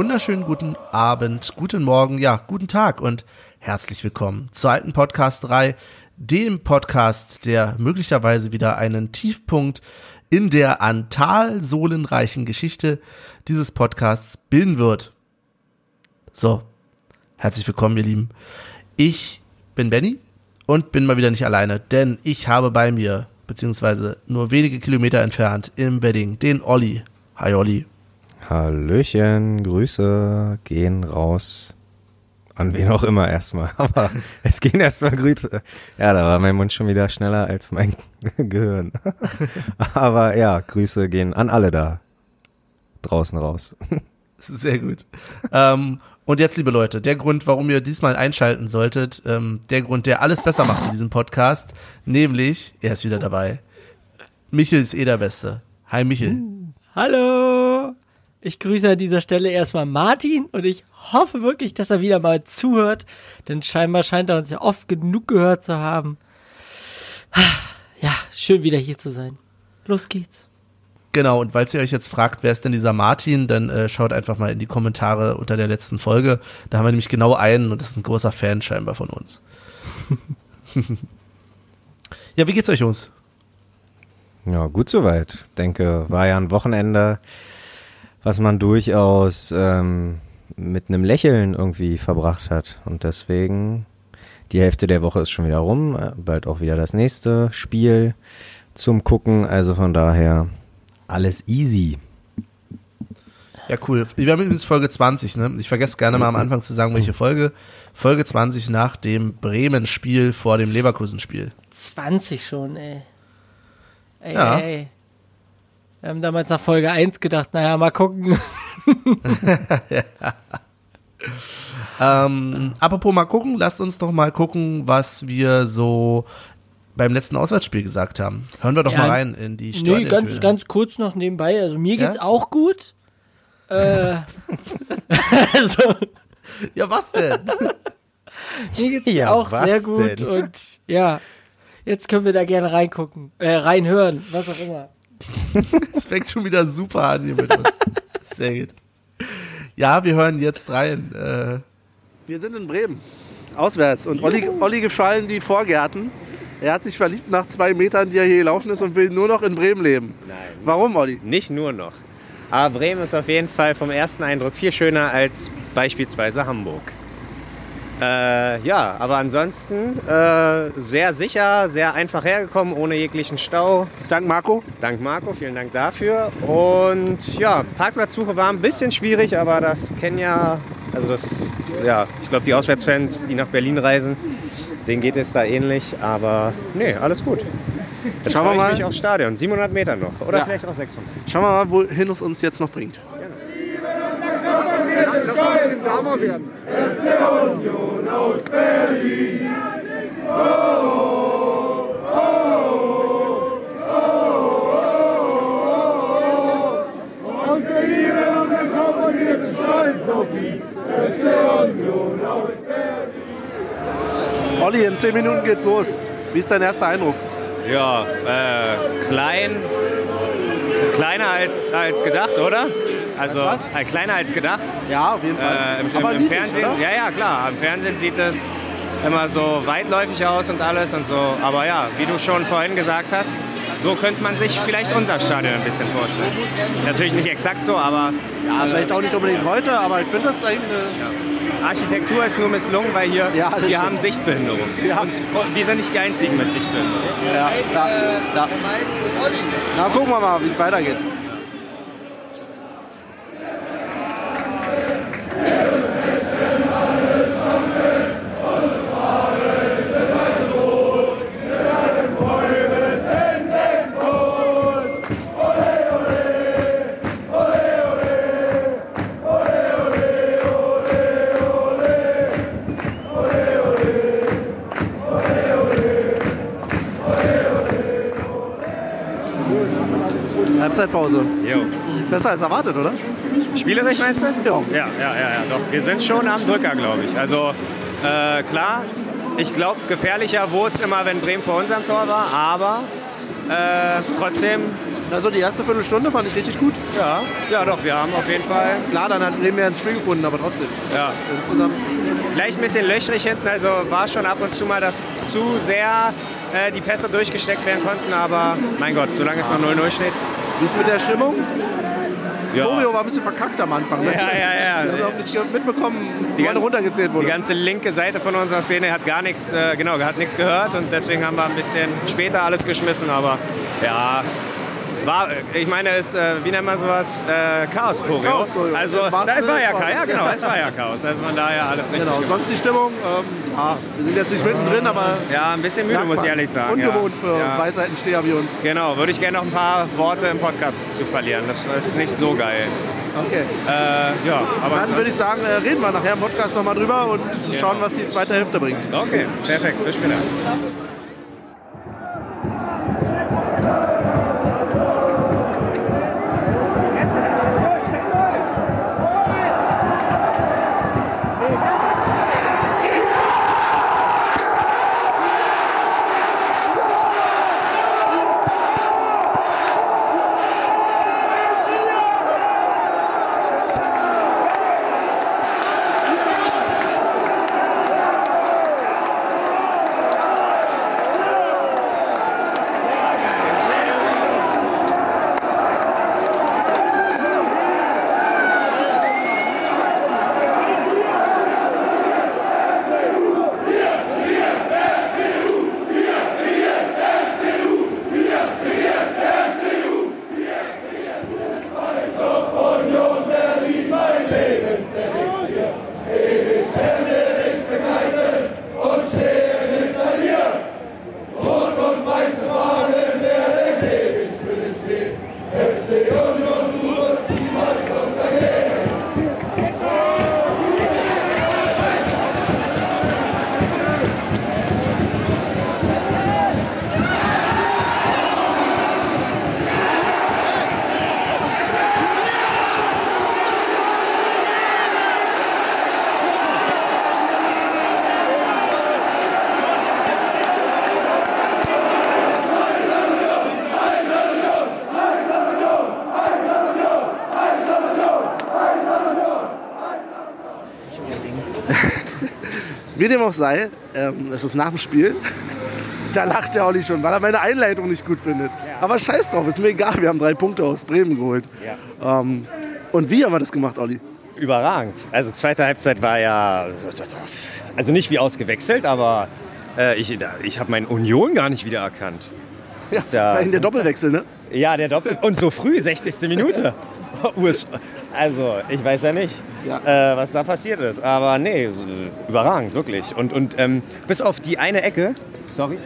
Wunderschönen guten Abend, guten Morgen, ja, guten Tag und herzlich willkommen zur alten Podcast 3, dem Podcast, der möglicherweise wieder einen Tiefpunkt in der an talsohlenreichen Geschichte dieses Podcasts bilden wird. So, herzlich willkommen, ihr Lieben. Ich bin Benny und bin mal wieder nicht alleine, denn ich habe bei mir, beziehungsweise nur wenige Kilometer entfernt im Wedding, den Olli. Hi Olli. Hallöchen, Grüße gehen raus an wen auch immer erstmal. Aber es gehen erstmal Grüße. Ja, da war mein Mund schon wieder schneller als mein Gehirn. Aber ja, Grüße gehen an alle da draußen raus. Sehr gut. ähm, und jetzt, liebe Leute, der Grund, warum ihr diesmal einschalten solltet, ähm, der Grund, der alles besser macht in diesem Podcast, nämlich, er ist wieder dabei. Michel ist eh der Beste. Hi Michel. Uh, hallo. Ich grüße an dieser Stelle erstmal Martin und ich hoffe wirklich, dass er wieder mal zuhört, denn scheinbar scheint er uns ja oft genug gehört zu haben. Ja, schön wieder hier zu sein. Los geht's. Genau, und falls ihr euch jetzt fragt, wer ist denn dieser Martin, dann äh, schaut einfach mal in die Kommentare unter der letzten Folge. Da haben wir nämlich genau einen und das ist ein großer Fan scheinbar von uns. ja, wie geht's euch, Jungs? Ja, gut soweit. Denke, war ja ein Wochenende, was man durchaus ähm, mit einem Lächeln irgendwie verbracht hat. Und deswegen, die Hälfte der Woche ist schon wieder rum, äh, bald auch wieder das nächste Spiel zum Gucken. Also von daher alles easy. Ja, cool. Wir haben jetzt Folge 20, ne? Ich vergesse gerne mal am Anfang zu sagen, welche Folge. Folge 20 nach dem Bremen-Spiel vor dem Leverkusen-Spiel. 20 schon, ey. Ey, ja. ey. Wir haben damals nach Folge 1 gedacht, naja, mal gucken. ja. ähm, apropos mal gucken, lasst uns doch mal gucken, was wir so beim letzten Auswärtsspiel gesagt haben. Hören wir doch ja, mal rein in die Steuern. Nee, ganz, ganz kurz noch nebenbei. Also mir geht's ja? auch gut. äh, also, ja, was denn? mir geht's ja, auch sehr gut denn? und ja, jetzt können wir da gerne reingucken, äh, reinhören, was auch immer. Es fängt schon wieder super an hier mit uns. Sehr gut. Ja, wir hören jetzt rein. Äh wir sind in Bremen, auswärts. Und Olli, Olli gefallen die Vorgärten. Er hat sich verliebt nach zwei Metern, die er hier gelaufen ist und will nur noch in Bremen leben. Nein. Warum, Olli? Nicht nur noch. Aber Bremen ist auf jeden Fall vom ersten Eindruck viel schöner als beispielsweise Hamburg. Äh, ja, aber ansonsten äh, sehr sicher, sehr einfach hergekommen, ohne jeglichen Stau. Dank Marco. Dank Marco, vielen Dank dafür. Und ja, Parkplatzsuche war ein bisschen schwierig, aber das kennen ja, also das, ja, ich glaube, die Auswärtsfans, die nach Berlin reisen, denen geht es da ähnlich, aber nee, alles gut. Jetzt Schauen wir mal. Ich mich aufs Stadion, 700 Meter noch oder ja. vielleicht auch 600. Schauen wir mal, wohin es uns jetzt noch bringt. Gerne. werden. Union aus Berlin. Oh, oh, oh, Und wir lieben unseren Kopf und wir sind stolz auf ihn. Union aus Berlin. Olli, in 10 Minuten geht's los. Wie ist dein erster Eindruck? Ja, äh, klein, kleiner als, als gedacht, oder? Also äh, kleiner als gedacht. Ja, auf jeden Fall. Äh, im, im, im Fernsehen, oder? ja, ja, klar. Im Fernsehen sieht es immer so weitläufig aus und alles und so. Aber ja, wie du schon vorhin gesagt hast, so könnte man sich vielleicht unser Stadion ein bisschen vorstellen. Natürlich nicht exakt so, aber. Ja, vielleicht auch nicht unbedingt heute, aber ich finde das eigentlich eine. Architektur ist nur misslungen, weil hier ja, wir stimmt. haben Sichtbehinderung. Ja. Und wir sind nicht die einzigen mit Sichtbehinderung. Ja, da, da. Na, gucken wir mal, wie es weitergeht. Halbzeitpause. Jo. Besser als erwartet, oder? Spielerisch meinst du? Ja. Ja, ja, ja, doch. Wir sind schon am Drücker, glaube ich. Also äh, klar, ich glaube, gefährlicher wurde es immer, wenn Bremen vor unserem Tor war, aber äh, trotzdem Also die erste Viertelstunde fand ich richtig gut. Ja, ja doch, wir haben auf jeden Fall. Klar, dann hat Bremen ja ins Spiel gefunden, aber trotzdem. Ja. Insgesamt. Vielleicht ein bisschen löchrig hinten, also war schon ab und zu mal, dass zu sehr äh, die Pässe durchgesteckt werden konnten, aber mein Gott, solange es noch 0-0 steht. Wie ist mit der Stimmung? Ja. Choreo war ein bisschen verkackt am Anfang. Ne? Ja, ja, ja. Wir haben nicht mitbekommen, Die gan- runtergezählt Die wurde. ganze linke Seite von unserer Szene hat gar nichts, äh, genau, hat nichts gehört und deswegen haben wir ein bisschen später alles geschmissen, aber ja, war, ich meine, es, äh, wie nennt man sowas? Äh, Chaos-Choreo. Chaos-Choreo. Also, da, es war ja Chaos, ja genau, es war ja Chaos. Also von daher alles richtig Genau, gemacht. sonst die Stimmung, ähm, ja, wir sind jetzt nicht mittendrin, aber Ja, ein bisschen müde, muss ich man. ehrlich sagen. Ungewohnt ja. für ja. Beidseitensteher wie uns. Genau, würde ich gerne noch ein paar Worte im Podcast zu verlieren. Das ist nicht so geil. Okay. Äh, ja, aber Dann würde ich sagen, äh, reden wir nachher im Podcast nochmal drüber und Ja. schauen, was die zweite Hälfte bringt. Okay, perfekt, bis später. Wie dem auch sei, ähm, es ist nach dem Spiel. Da lacht der Olli schon, weil er meine Einleitung nicht gut findet. Aber scheiß drauf, ist mir egal, wir haben drei Punkte aus Bremen geholt. Ähm, und wie haben wir das gemacht, Olli? Überragend. Also zweite Halbzeit war ja, also nicht wie ausgewechselt, aber äh, ich, ich habe meine Union gar nicht wiedererkannt. Ja, ja- der Doppelwechsel, ne? Ja, der Doppel. Und so früh, 60. Minute. Also, ich weiß ja nicht, Ja. äh, was da passiert ist. Aber nee, überragend, wirklich. Und, und ähm, bis auf die eine Ecke, sorry,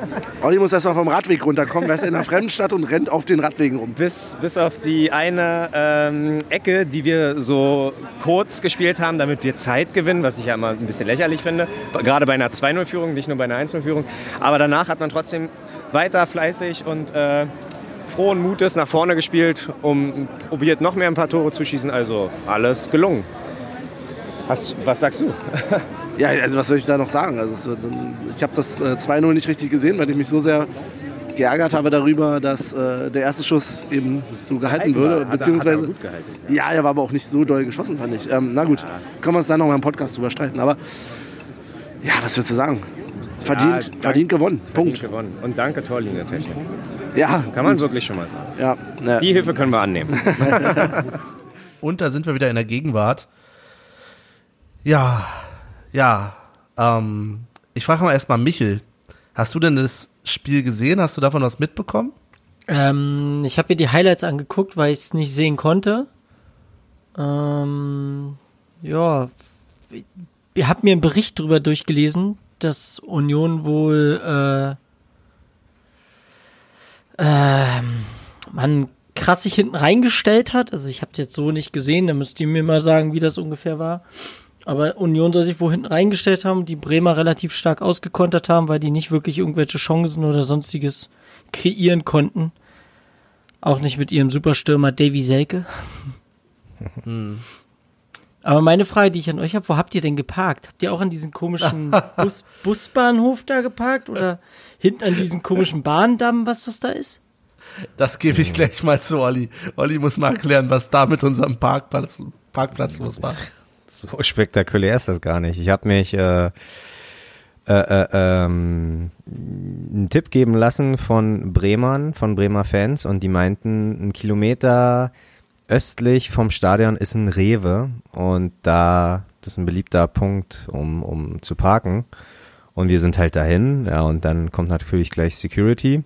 Olli muss erst mal vom Radweg runterkommen. Er ist in einer Fremdstadt und rennt auf den Radwegen rum. bis, bis auf die eine ähm, Ecke, die wir so kurz gespielt haben, damit wir Zeit gewinnen, was ich ja immer ein bisschen lächerlich finde. Gerade bei einer 2-0-Führung, nicht nur bei einer 1-0-Führung. Aber danach hat man trotzdem weiter fleißig und äh, frohen Mutes nach vorne gespielt, um probiert noch mehr ein paar Tore zu schießen. Also alles gelungen. Was, was sagst du? Ja, also was soll ich da noch sagen? Also, ich habe das äh, 2-0 nicht richtig gesehen, weil ich mich so sehr geärgert habe darüber, dass äh, der erste Schuss eben so gehalten würde. beziehungsweise, gut gehalten. ja, er war aber auch nicht so doll geschossen, fand ich. Ähm, na gut, können wir uns dann noch mal im Podcast drüber streiten. Aber ja, was willst du sagen? Verdient, dank- verdient gewonnen. Punkt. Punkt. gewonnen. Und danke, Torlinientechnik. Ja, Kann man wirklich schon mal sagen. Ja, ne. Die Hilfe können wir annehmen. Und da sind wir wieder in der Gegenwart. Ja, ja. Ähm, ich frage mal erstmal Michel. Hast du denn das Spiel gesehen? Hast du davon was mitbekommen? Ähm, ich habe mir die Highlights angeguckt, weil ich es nicht sehen konnte. Ähm, ja, ich habe mir einen Bericht darüber durchgelesen, dass Union wohl äh, ähm, man krass sich hinten reingestellt hat. Also ich habe es jetzt so nicht gesehen, da müsst ihr mir mal sagen, wie das ungefähr war. Aber Union soll sich wohl hinten reingestellt haben, die Bremer relativ stark ausgekontert haben, weil die nicht wirklich irgendwelche Chancen oder sonstiges kreieren konnten. Auch nicht mit ihrem Superstürmer Davy Selke. Aber meine Frage, die ich an euch habe, wo habt ihr denn geparkt? Habt ihr auch an diesem komischen Bus Busbahnhof da geparkt oder hinten an diesem komischen Bahndamm, was das da ist? Das gebe ich gleich mal zu Olli. Olli muss mal erklären, was da mit unserem Parkplatz, Parkplatz los war. So spektakulär ist das gar nicht. Ich habe mich äh, äh, äh, ähm, einen Tipp geben lassen von Bremern, von Bremer Fans und die meinten, ein Kilometer östlich vom Stadion ist ein Rewe und da, das ist ein beliebter Punkt, um, um zu parken. Und wir sind halt dahin, ja, und dann kommt natürlich gleich Security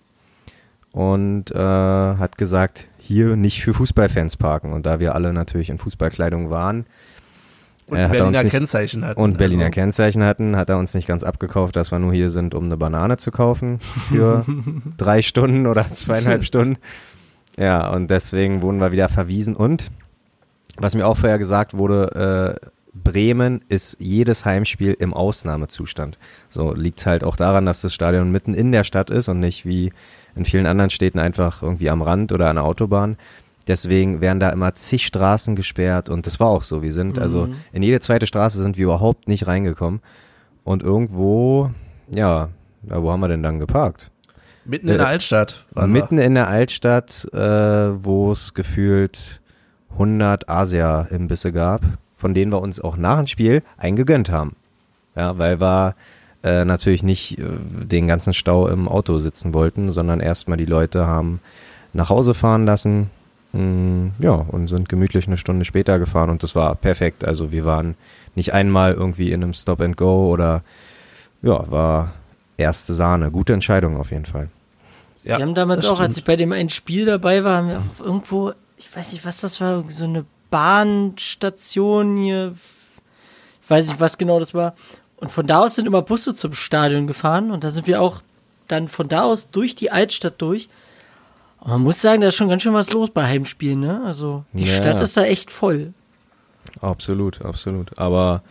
und äh, hat gesagt, hier nicht für Fußballfans parken. Und da wir alle natürlich in Fußballkleidung waren, Und äh, er Berliner nicht- Kennzeichen hatten. und Berliner also, Kennzeichen hatten, hat er uns nicht ganz abgekauft, dass wir nur hier sind, um eine Banane zu kaufen für drei Stunden oder zweieinhalb Stunden. Ja, und deswegen wurden wir wieder verwiesen. Und was mir auch vorher gesagt wurde, äh, Bremen ist jedes Heimspiel im Ausnahmezustand. So liegt halt auch daran, dass das Stadion mitten in der Stadt ist und nicht wie in vielen anderen Städten einfach irgendwie am Rand oder an der Autobahn. Deswegen werden da immer zig Straßen gesperrt und das war auch so. Wir sind also in jede zweite Straße sind wir überhaupt nicht reingekommen und irgendwo, ja wo haben wir denn dann geparkt? Mitten in der äh, Altstadt. waren Mitten in der Altstadt, äh, wo es gefühlt 100 Asia-Imbisse gab, von denen wir uns auch nach dem Spiel eingegönnt haben. Ja, weil wir äh, natürlich nicht äh, den ganzen Stau im Auto sitzen wollten, sondern erstmal die Leute haben nach Hause fahren lassen. Mm, ja, und sind gemütlich eine Stunde später gefahren und das war perfekt. Also wir waren nicht einmal irgendwie in einem Stop and Go oder ja, war erste Sahne. Gute Entscheidung auf jeden Fall. Wir. Ja, wir haben damals auch, als stimmt. ich bei dem einen Spiel dabei war, haben wir auch irgendwo, ich weiß nicht, was das war, so eine Bahnstation hier, ich weiß nicht, was genau das war. Und von da aus sind immer Busse zum Stadion gefahren und da sind wir auch dann von da aus durch die Altstadt durch. Und man muss sagen, da ist schon ganz schön was los bei Heimspielen, ne? Also die Ja. Stadt ist da echt voll. Absolut, absolut. Aber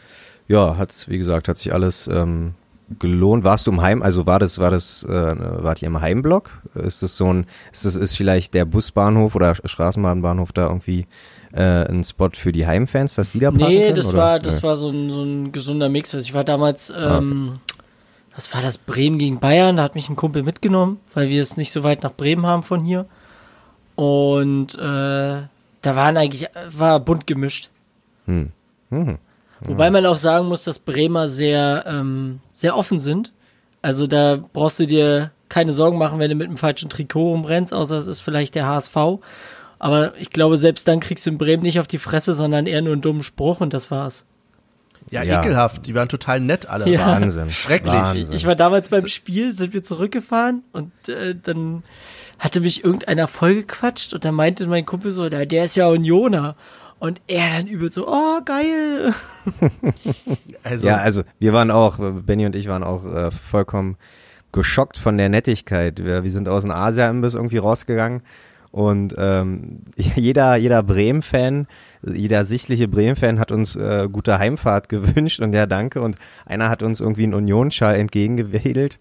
ja, hat's, wie gesagt, hat sich alles ähm, gelohnt. Warst du im Heim, also war das, war das, äh, wart ihr im Heimblock? Ist das so ein, ist das, ist vielleicht der Busbahnhof oder Straßenbahnbahnhof da irgendwie äh, ein Spot für die Heimfans, dass sie da parken Nee, können, das oder? war, das Nee. war so ein, so ein gesunder Mix. Also ich war damals, Ah, ähm, was war das, Bremen gegen Bayern, da hat mich ein Kumpel mitgenommen, weil wir es nicht so weit nach Bremen haben von hier. Und äh, da waren eigentlich, war bunt gemischt. Hm. Mhm. Wobei man auch sagen muss, dass Bremer sehr, ähm, sehr offen sind. Also da brauchst du dir keine Sorgen machen, wenn du mit dem falschen Trikot rumrennst, außer es ist vielleicht der HSV. Aber ich glaube, selbst dann kriegst du in Bremen nicht auf die Fresse, sondern eher nur einen dummen Spruch und das war's. Ja, Ja. ekelhaft. Die waren total nett alle. Ja. Wahnsinn. Schrecklich. Wahnsinn. Ich war damals beim Spiel, sind wir zurückgefahren und äh, dann hatte mich irgendeiner vollgequatscht und dann meinte mein Kumpel so, der, der ist ja Unioner. Und er dann übel so, oh, geil. Also, Ja, also wir waren auch, Benny und ich waren auch äh, vollkommen geschockt von der Nettigkeit. Wir, wir sind aus dem Asia-Imbiss irgendwie rausgegangen und ähm, jeder, jeder Bremen-Fan, jeder sichtliche Bremen-Fan hat uns äh, gute Heimfahrt gewünscht und ja, danke. Und einer hat uns irgendwie einen Unionsschal entgegengewedelt.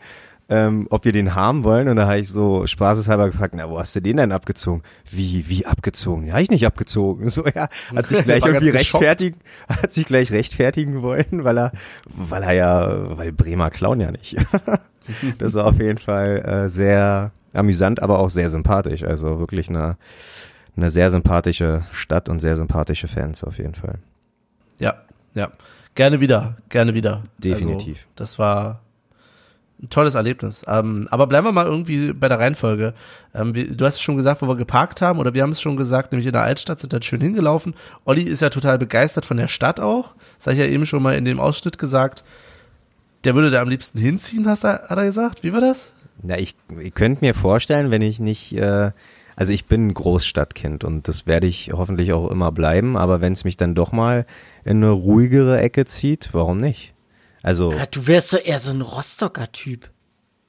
Ähm, ob wir den haben wollen und da habe ich so spaßeshalber gefragt, na, wo hast du den denn abgezogen? Wie, wie abgezogen? Ja, ich nicht abgezogen. So, ja, hat sich gleich irgendwie rechtfertigen, hat sich gleich rechtfertigen wollen, weil er, weil er ja, weil Bremer klauen ja nicht. das war auf jeden Fall äh, sehr amüsant, aber auch sehr sympathisch. Also wirklich eine, eine sehr sympathische Stadt und sehr sympathische Fans auf jeden Fall. ja, ja. Gerne wieder, gerne wieder. Definitiv. Also, das war ein tolles Erlebnis. Ähm, aber bleiben wir mal irgendwie bei der Reihenfolge. Ähm, wir, du hast es schon gesagt, wo wir geparkt haben, oder wir haben es schon gesagt, nämlich in der Altstadt sind dann schön hingelaufen. Olli ist ja total begeistert von der Stadt auch. Das habe ich ja eben schon mal in dem Ausschnitt gesagt. Der würde da am liebsten hinziehen, hast er, hat er gesagt. Wie war das? Ja, ich, ihr könnt mir vorstellen, wenn ich nicht, äh, also ich bin ein Großstadtkind und das werde ich hoffentlich auch immer bleiben, aber wenn es mich dann doch mal in eine ruhigere Ecke zieht, warum nicht? Also, Ja, du wärst doch eher so ein Rostocker Typ.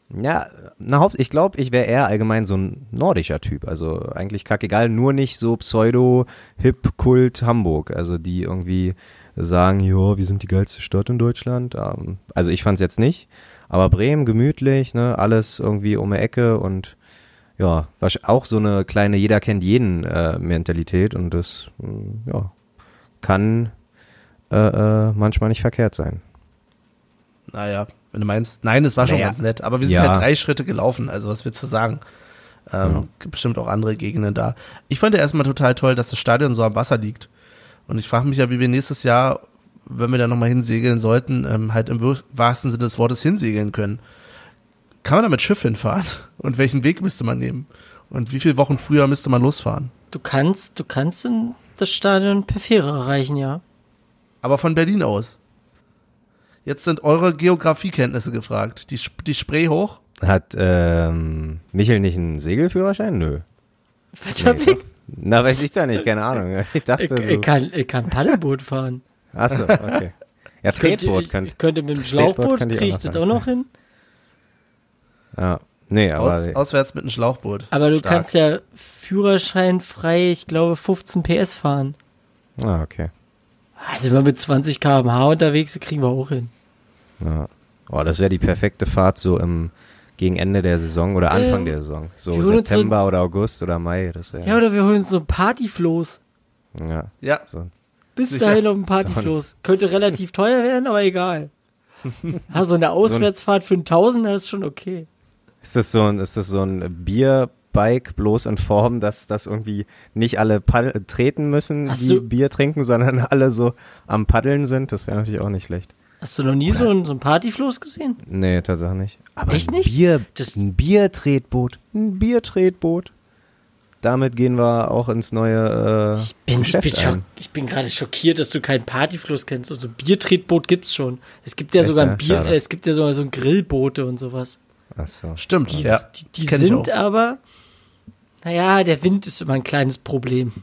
ja, na, Haupt, ich glaube, ich wäre eher allgemein so ein nordischer Typ, also eigentlich kackegal, nur nicht so Pseudo-Hip-Kult Hamburg, also die irgendwie sagen, ja, wir sind die geilste Stadt in Deutschland, ähm, also ich fand's jetzt nicht, aber Bremen gemütlich, ne, alles irgendwie um die Ecke und ja, auch so eine kleine jeder kennt jeden äh, Mentalität und das mh, ja kann äh, äh, manchmal nicht verkehrt sein. Naja, wenn du meinst, nein, es war schon Naja, ganz nett, aber wir sind ja. halt drei Schritte gelaufen, also was willst du sagen? Ähm, Ja. Gibt bestimmt auch andere Gegenden da. Ich fand ja erstmal total toll, dass das Stadion so am Wasser liegt. Und ich frage mich ja, wie wir nächstes Jahr, wenn wir da nochmal hinsegeln sollten, ähm, halt im wahrsten Sinne des Wortes hinsegeln können. Kann man da mit Schiff hinfahren? Und welchen Weg müsste man nehmen? Und wie viele Wochen früher müsste man losfahren? Du kannst, du kannst in das Stadion per Fähre erreichen, ja. Aber von Berlin aus. Jetzt sind eure Geografiekenntnisse gefragt. Die, die Spree hoch? Hat ähm, Michel nicht einen Segelführerschein? Nö. Nee, weg. doch. Na, weiß ich da nicht, keine Ahnung. Ich dachte Ich, so. ich, kann, ich kann Paddelboot fahren. Achso, okay. Ja, Tretboot ich, könnte. ich könnte mit dem Tretboot Schlauchboot, ich kriege auch ich das noch auch noch hin. Ja. Nee, aber. Aus, auswärts mit einem Schlauchboot. Aber du Stark. kannst ja Führerschein frei, ich glaube, 15 PS fahren. ah, okay. Also wenn wir mit 20 km/h unterwegs sind, kriegen wir auch hin. Ja. Oh, das wäre die perfekte Fahrt so im gegen Ende der Saison oder Anfang Ähm, der Saison. So September so- oder August oder Mai. Das wäre. Ja, oder wir holen uns so ein Partyfloß. ja. Ja, So. Bis Sicher. dahin auf ein Partyfloß. Könnte relativ teuer werden, aber egal. Ja, so eine Auswärtsfahrt für einen Tausender ist schon okay. Ist das so ein, ist das so ein Bierbike bloß in Form, dass, dass irgendwie nicht alle Paddel treten müssen, Hast die du- Bier trinken, sondern alle so am Paddeln sind? Das wäre natürlich auch nicht schlecht. Hast du noch nie so ein, so ein Partyfloß gesehen? Nee, tatsächlich nicht. Aber Echt ein nicht? Bier, Das- ein Biertretboot. Ein Biertretboot. Damit gehen wir auch ins neue äh, Ich bin, ich Geschäft bin, ein. ich bin gerade schockiert, dass du kein Partyfloß kennst. Also Biertretboot gibt's schon. Es gibt ja Echt, sogar ein ja? Bier, äh, es gibt ja sogar so ein Grillboote und sowas. Ach so. stimmt. Die, ja, die, die sind auch. aber, naja, der Wind ist immer ein kleines Problem.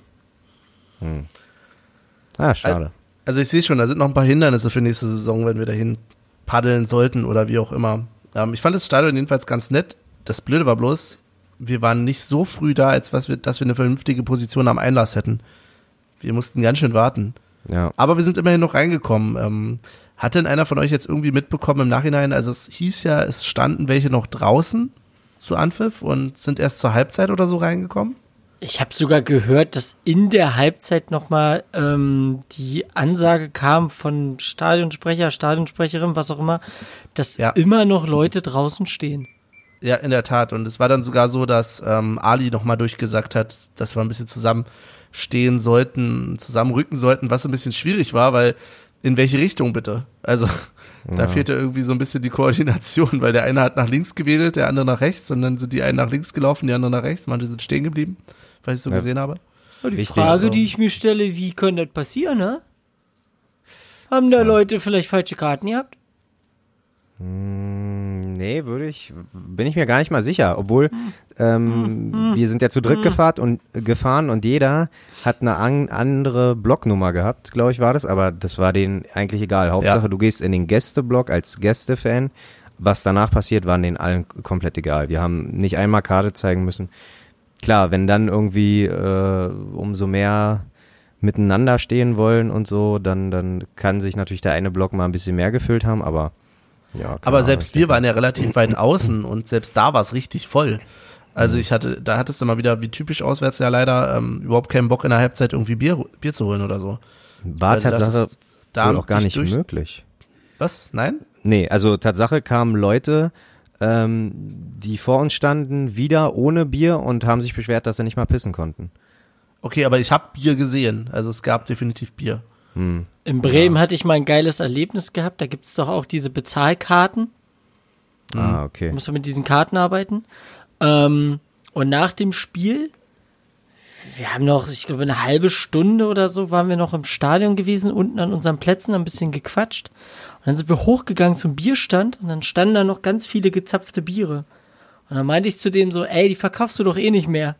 Ah, schade. Also ich sehe schon, da sind noch ein paar Hindernisse für nächste Saison, wenn wir dahin paddeln sollten oder wie auch immer. Ähm, ich fand das Stadion jedenfalls ganz nett. Das Blöde war bloß, wir waren nicht so früh da, als was wir, dass wir eine vernünftige Position am Einlass hätten. Wir mussten ganz schön warten. ja. Aber wir sind immerhin noch reingekommen. Ähm, hat denn einer von euch jetzt irgendwie mitbekommen im Nachhinein? Also es hieß ja, es standen welche noch draußen zu Anpfiff und sind erst zur Halbzeit oder so reingekommen. Ich habe sogar gehört, dass in der Halbzeit nochmal ähm, die Ansage kam von Stadionsprecher, Stadionsprecherin, was auch immer, dass Ja. immer noch Leute draußen stehen. Ja, in der Tat. Und es war dann sogar so, dass ähm, Ali nochmal durchgesagt hat, dass wir ein bisschen zusammenstehen sollten, zusammenrücken sollten, was ein bisschen schwierig war, weil in welche Richtung bitte? Also da fehlte irgendwie so ein bisschen die Koordination, weil der eine hat nach links gewedelt, der andere nach rechts und dann sind die einen nach links gelaufen, die anderen nach rechts, manche sind stehen geblieben, was ich so Ja. gesehen habe. Ja, die Richtig, Frage, so. die ich mir stelle, wie kann das passieren, ne? Haben da Leute vielleicht falsche Karten gehabt? Mm, Nee, würde ich, bin ich mir gar nicht mal sicher, obwohl ähm, wir sind ja zu dritt gefahren und gefahren und jeder hat eine an, andere Blocknummer gehabt, glaube ich, war das, aber das war denen eigentlich egal. Hauptsache, Ja. du gehst in den Gästeblock als Gästefan. Was danach passiert, war denen allen komplett egal. Wir haben nicht einmal Karte zeigen müssen. Klar, wenn dann irgendwie äh, umso mehr miteinander stehen wollen und so, dann, dann kann sich natürlich der eine Block mal ein bisschen mehr gefüllt haben, aber ja. Aber Ahnung, selbst wir waren ja relativ weit außen und selbst da war es richtig voll. Also ich hatte, da hattest du mal wieder, wie typisch auswärts ja leider, ähm, überhaupt keinen Bock in der Halbzeit irgendwie Bier, Bier zu holen oder so. War Weil Tatsache dachtest, da wohl auch gar nicht durch- möglich. Was? Nein? Nee, also Tatsache kamen Leute, ähm, die vor uns standen, wieder ohne Bier und haben sich beschwert, dass sie nicht mal pissen konnten. Okay, aber ich habe Bier gesehen. Also es gab definitiv Bier. Hm. In Bremen hatte ich mal ein geiles Erlebnis gehabt. Da gibt's doch auch diese Bezahlkarten. Ah, okay. Du musst ja mit diesen Karten arbeiten. Ähm, und nach dem Spiel, wir haben noch, ich glaube, eine halbe Stunde oder so waren wir noch im Stadion gewesen, unten an unseren Plätzen, ein bisschen gequatscht. Und dann sind wir hochgegangen zum Bierstand und dann standen da noch ganz viele gezapfte Biere. Und dann meinte ich zu dem so, ey, die verkaufst du doch eh nicht mehr.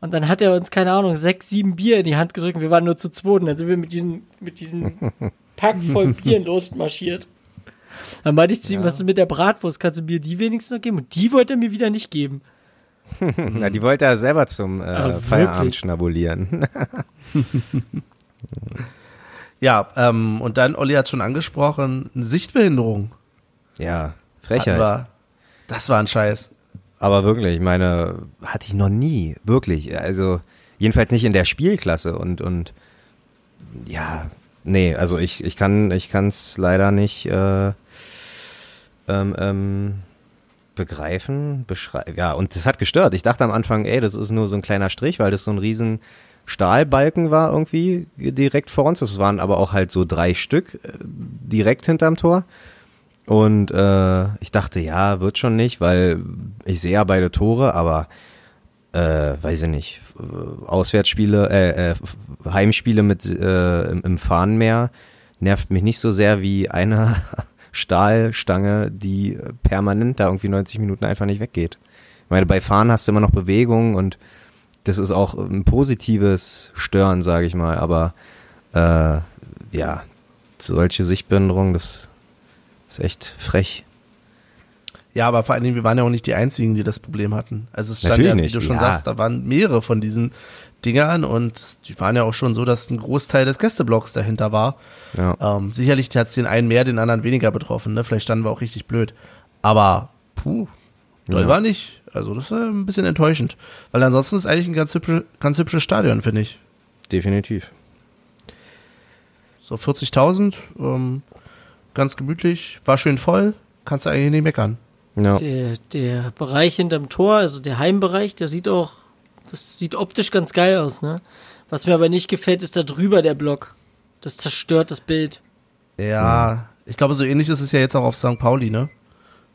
Und dann hat er uns, keine Ahnung, sechs, sieben Bier in die Hand gedrückt und wir waren nur zu zweit. Dann sind wir mit diesen, mit diesen Pack voll Bieren losmarschiert. Dann meinte ich zu ihm, was ist mit der Bratwurst? Kannst du mir die wenigstens noch geben? Und die wollte er mir wieder nicht geben. Na, die wollte er selber zum äh, Ah, Feierabend schnabulieren. Ja, ähm, und dann, Olli hat schon angesprochen, eine Sichtbehinderung. ja, Frechheit. wir. Das war ein Scheiß. Aber wirklich, ich meine, hatte ich noch nie, wirklich. Also, jedenfalls nicht in der Spielklasse und, und ja, nee, also ich, ich kann, ich kann's leider nicht äh, ähm, ähm, begreifen, beschreiben. Ja, und das hat gestört. Ich dachte am Anfang, ey, das ist nur so ein kleiner Strich, weil das so ein riesen Stahlbalken war irgendwie direkt vor uns. Das waren aber auch halt so drei Stück äh, direkt hinterm Tor. Und äh, ich dachte, ja, wird schon nicht, weil ich sehe ja beide Tore, aber äh, weiß ich nicht, Auswärtsspiele, äh, äh, Heimspiele mit äh, im, im Fahnenmeer nervt mich nicht so sehr wie eine Stahlstange, die permanent da irgendwie 90 Minuten einfach nicht weggeht. Ich meine, bei Fahren hast du immer noch Bewegung und das ist auch ein positives Stören, sage ich mal, aber äh, ja, solche Sichtbehinderung, das ist echt frech. Ja, aber vor allen Dingen, wir waren ja auch nicht die Einzigen, die das Problem hatten. Also es stand Natürlich ja, wie nicht, du schon ja. sagst, da waren mehrere von diesen Dingern und die waren ja auch schon so, dass ein Großteil des Gästeblocks dahinter war. Ja. Ähm, sicherlich hat es den einen mehr, den anderen weniger betroffen. Ne? Vielleicht standen wir auch richtig blöd. Aber, puh, doll Ja. war nicht. Also das ist ein bisschen enttäuschend. Weil ansonsten ist eigentlich ein ganz, hübsche, ganz hübsches Stadion, finde ich. Definitiv. So 40.000, ähm, ganz gemütlich, war schön voll, kannst du eigentlich nicht meckern. Ja. Der, der Bereich hinterm Tor, also der Heimbereich, der sieht auch, das sieht optisch ganz geil aus, ne? Was mir aber nicht gefällt, ist da drüber der Block. Das zerstört das Bild. Ja, ich glaube, so ähnlich ist es ja jetzt auch auf St. Pauli, ne?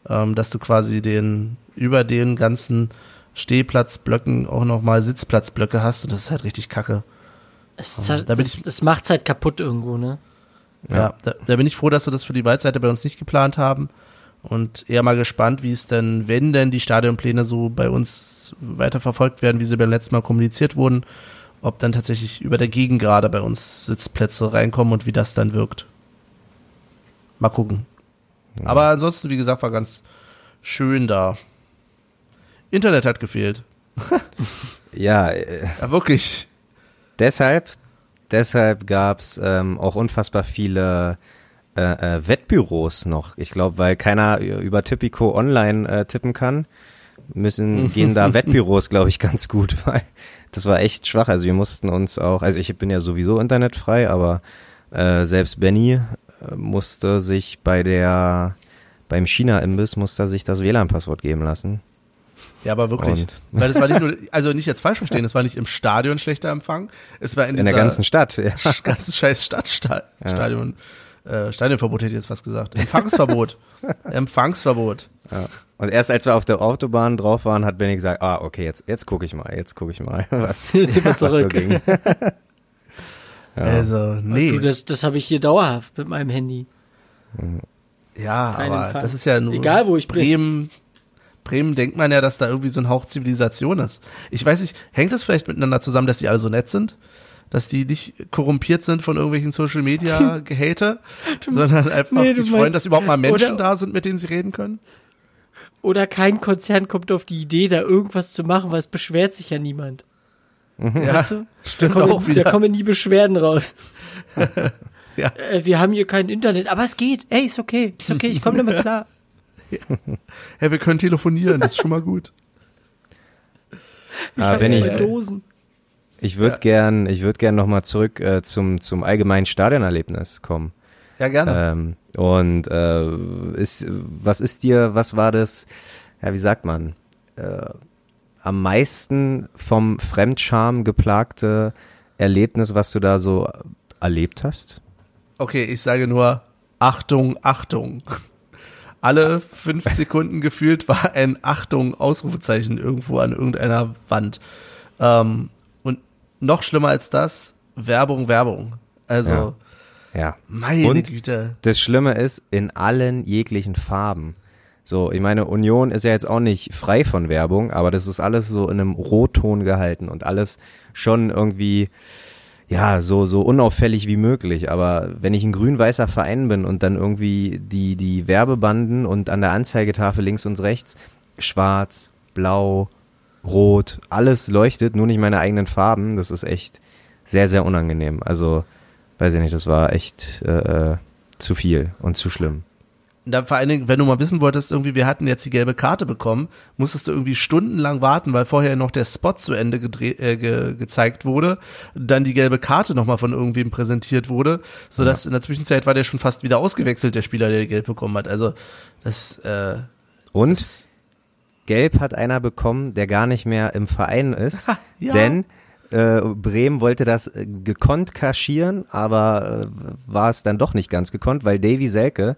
Ähm, dass du quasi den, über den ganzen Stehplatzblöcken auch nochmal Sitzplatzblöcke hast und das ist halt richtig kacke. Es Oh, zer- da bin das, ich- das macht's halt kaputt irgendwo, ne? Ja, da, da bin ich froh, dass sie das für die Waldseite bei uns nicht geplant haben und eher mal gespannt, wie es denn, wenn denn die Stadionpläne so bei uns weiter verfolgt werden, wie sie beim letzten Mal kommuniziert wurden, ob dann tatsächlich über der Gegengrade bei uns Sitzplätze reinkommen und wie das dann wirkt. Mal gucken. Aber ansonsten, wie gesagt, war ganz schön da. Internet hat gefehlt. ja, äh, Ja, wirklich. deshalb, deshalb gab's ähm, auch unfassbar viele äh, äh, Wettbüros noch. Ich glaube, weil keiner über Typico online äh, tippen kann, müssen gehen da Wettbüros, glaube ich, ganz gut, weil das war echt schwach. Also wir mussten uns auch, also ich bin ja sowieso internetfrei, aber äh, selbst Benny musste sich bei der beim China-Imbiss musste er sich das WLAN-Passwort geben lassen. Ja, aber wirklich. Und- Weil das war nicht nur, also nicht jetzt falsch verstehen, es war nicht im Stadion schlechter Empfang, es war in, In der ganzen Stadt. Ja. ganzen scheiß Stadtstadion. Äh, Stadionverbot hätte ich jetzt fast gesagt. Empfangsverbot. Empfangsverbot. Ja. Und erst als wir auf der Autobahn drauf waren, hat Benny gesagt, ah, okay, jetzt, jetzt gucke ich mal, jetzt gucke ich mal, was, Jetzt wir was so ging. Ja. Also, nee. Du, das das habe ich hier dauerhaft mit meinem Handy. ja, keinen aber Empfang. das ist ja nur Egal, wo ich bin. Bremen. Bremen denkt man ja, dass da irgendwie so ein Hauch Zivilisation ist. Ich weiß nicht, hängt das vielleicht miteinander zusammen, dass die alle so nett sind? Dass die nicht korrumpiert sind von irgendwelchen Social Media Gehate, sondern einfach nee, sich freuen, dass überhaupt mal Menschen oder- da sind, mit denen sie reden können? Oder kein Konzern kommt auf die Idee, da irgendwas zu machen, weil es beschwert sich ja niemand. Ja, Weißt du? stimmt da kommen, auch wieder. Da kommen nie Beschwerden raus. Ja. Äh, wir haben hier kein Internet, aber es geht. Ey, ist okay. Ist okay, ich komme damit klar. Hey, wir können telefonieren, das ist schon mal gut. Ich Ah, habe Benny, zwei äh, Dosen. Ich würde gern, ich würde gern nochmal zurück äh, zum, zum allgemeinen Stadionerlebnis kommen. Ja, gerne. Ähm, und äh, ist, was ist dir, was war das, ja, wie sagt man, äh, am meisten vom Fremdscham geplagte Erlebnis, was du da so erlebt hast? Okay, ich sage nur Achtung, Achtung. Alle fünf Sekunden gefühlt war ein Achtung, Ausrufezeichen irgendwo an irgendeiner Wand. Ähm, und noch schlimmer als das, Werbung, Werbung. Also, Ja. Ja. meine Und? Güte. Das Schlimme ist, in allen jeglichen Farben. So, ich meine, Union ist ja jetzt auch nicht frei von Werbung, aber das ist alles so in einem Rotton gehalten und alles schon irgendwie, ja, so, so unauffällig wie möglich. Aber wenn ich ein grün-weißer Verein bin und dann irgendwie die, die Werbebanden und an der Anzeigetafel links und rechts schwarz, blau, rot, alles leuchtet, nur nicht meine eigenen Farben, das ist echt sehr, sehr unangenehm. Also, weiß ich nicht, das war echt äh, äh, zu viel und zu schlimm. Da vor allen Dingen, wenn du mal wissen wolltest, irgendwie, wir hatten jetzt die gelbe Karte bekommen, musstest du irgendwie stundenlang warten, weil vorher noch der Spot zu Ende gedreht, äh, ge gezeigt wurde, dann die gelbe Karte nochmal von irgendwem präsentiert wurde, sodass in der Zwischenzeit war der schon fast wieder ausgewechselt, der Spieler, der die gelb bekommen hat. Also, das, äh, Und das Gelb hat einer bekommen, der gar nicht mehr im Verein ist, ja. denn äh, Bremen wollte das äh, gekonnt kaschieren, aber äh, war es dann doch nicht ganz gekonnt, weil Davy Selke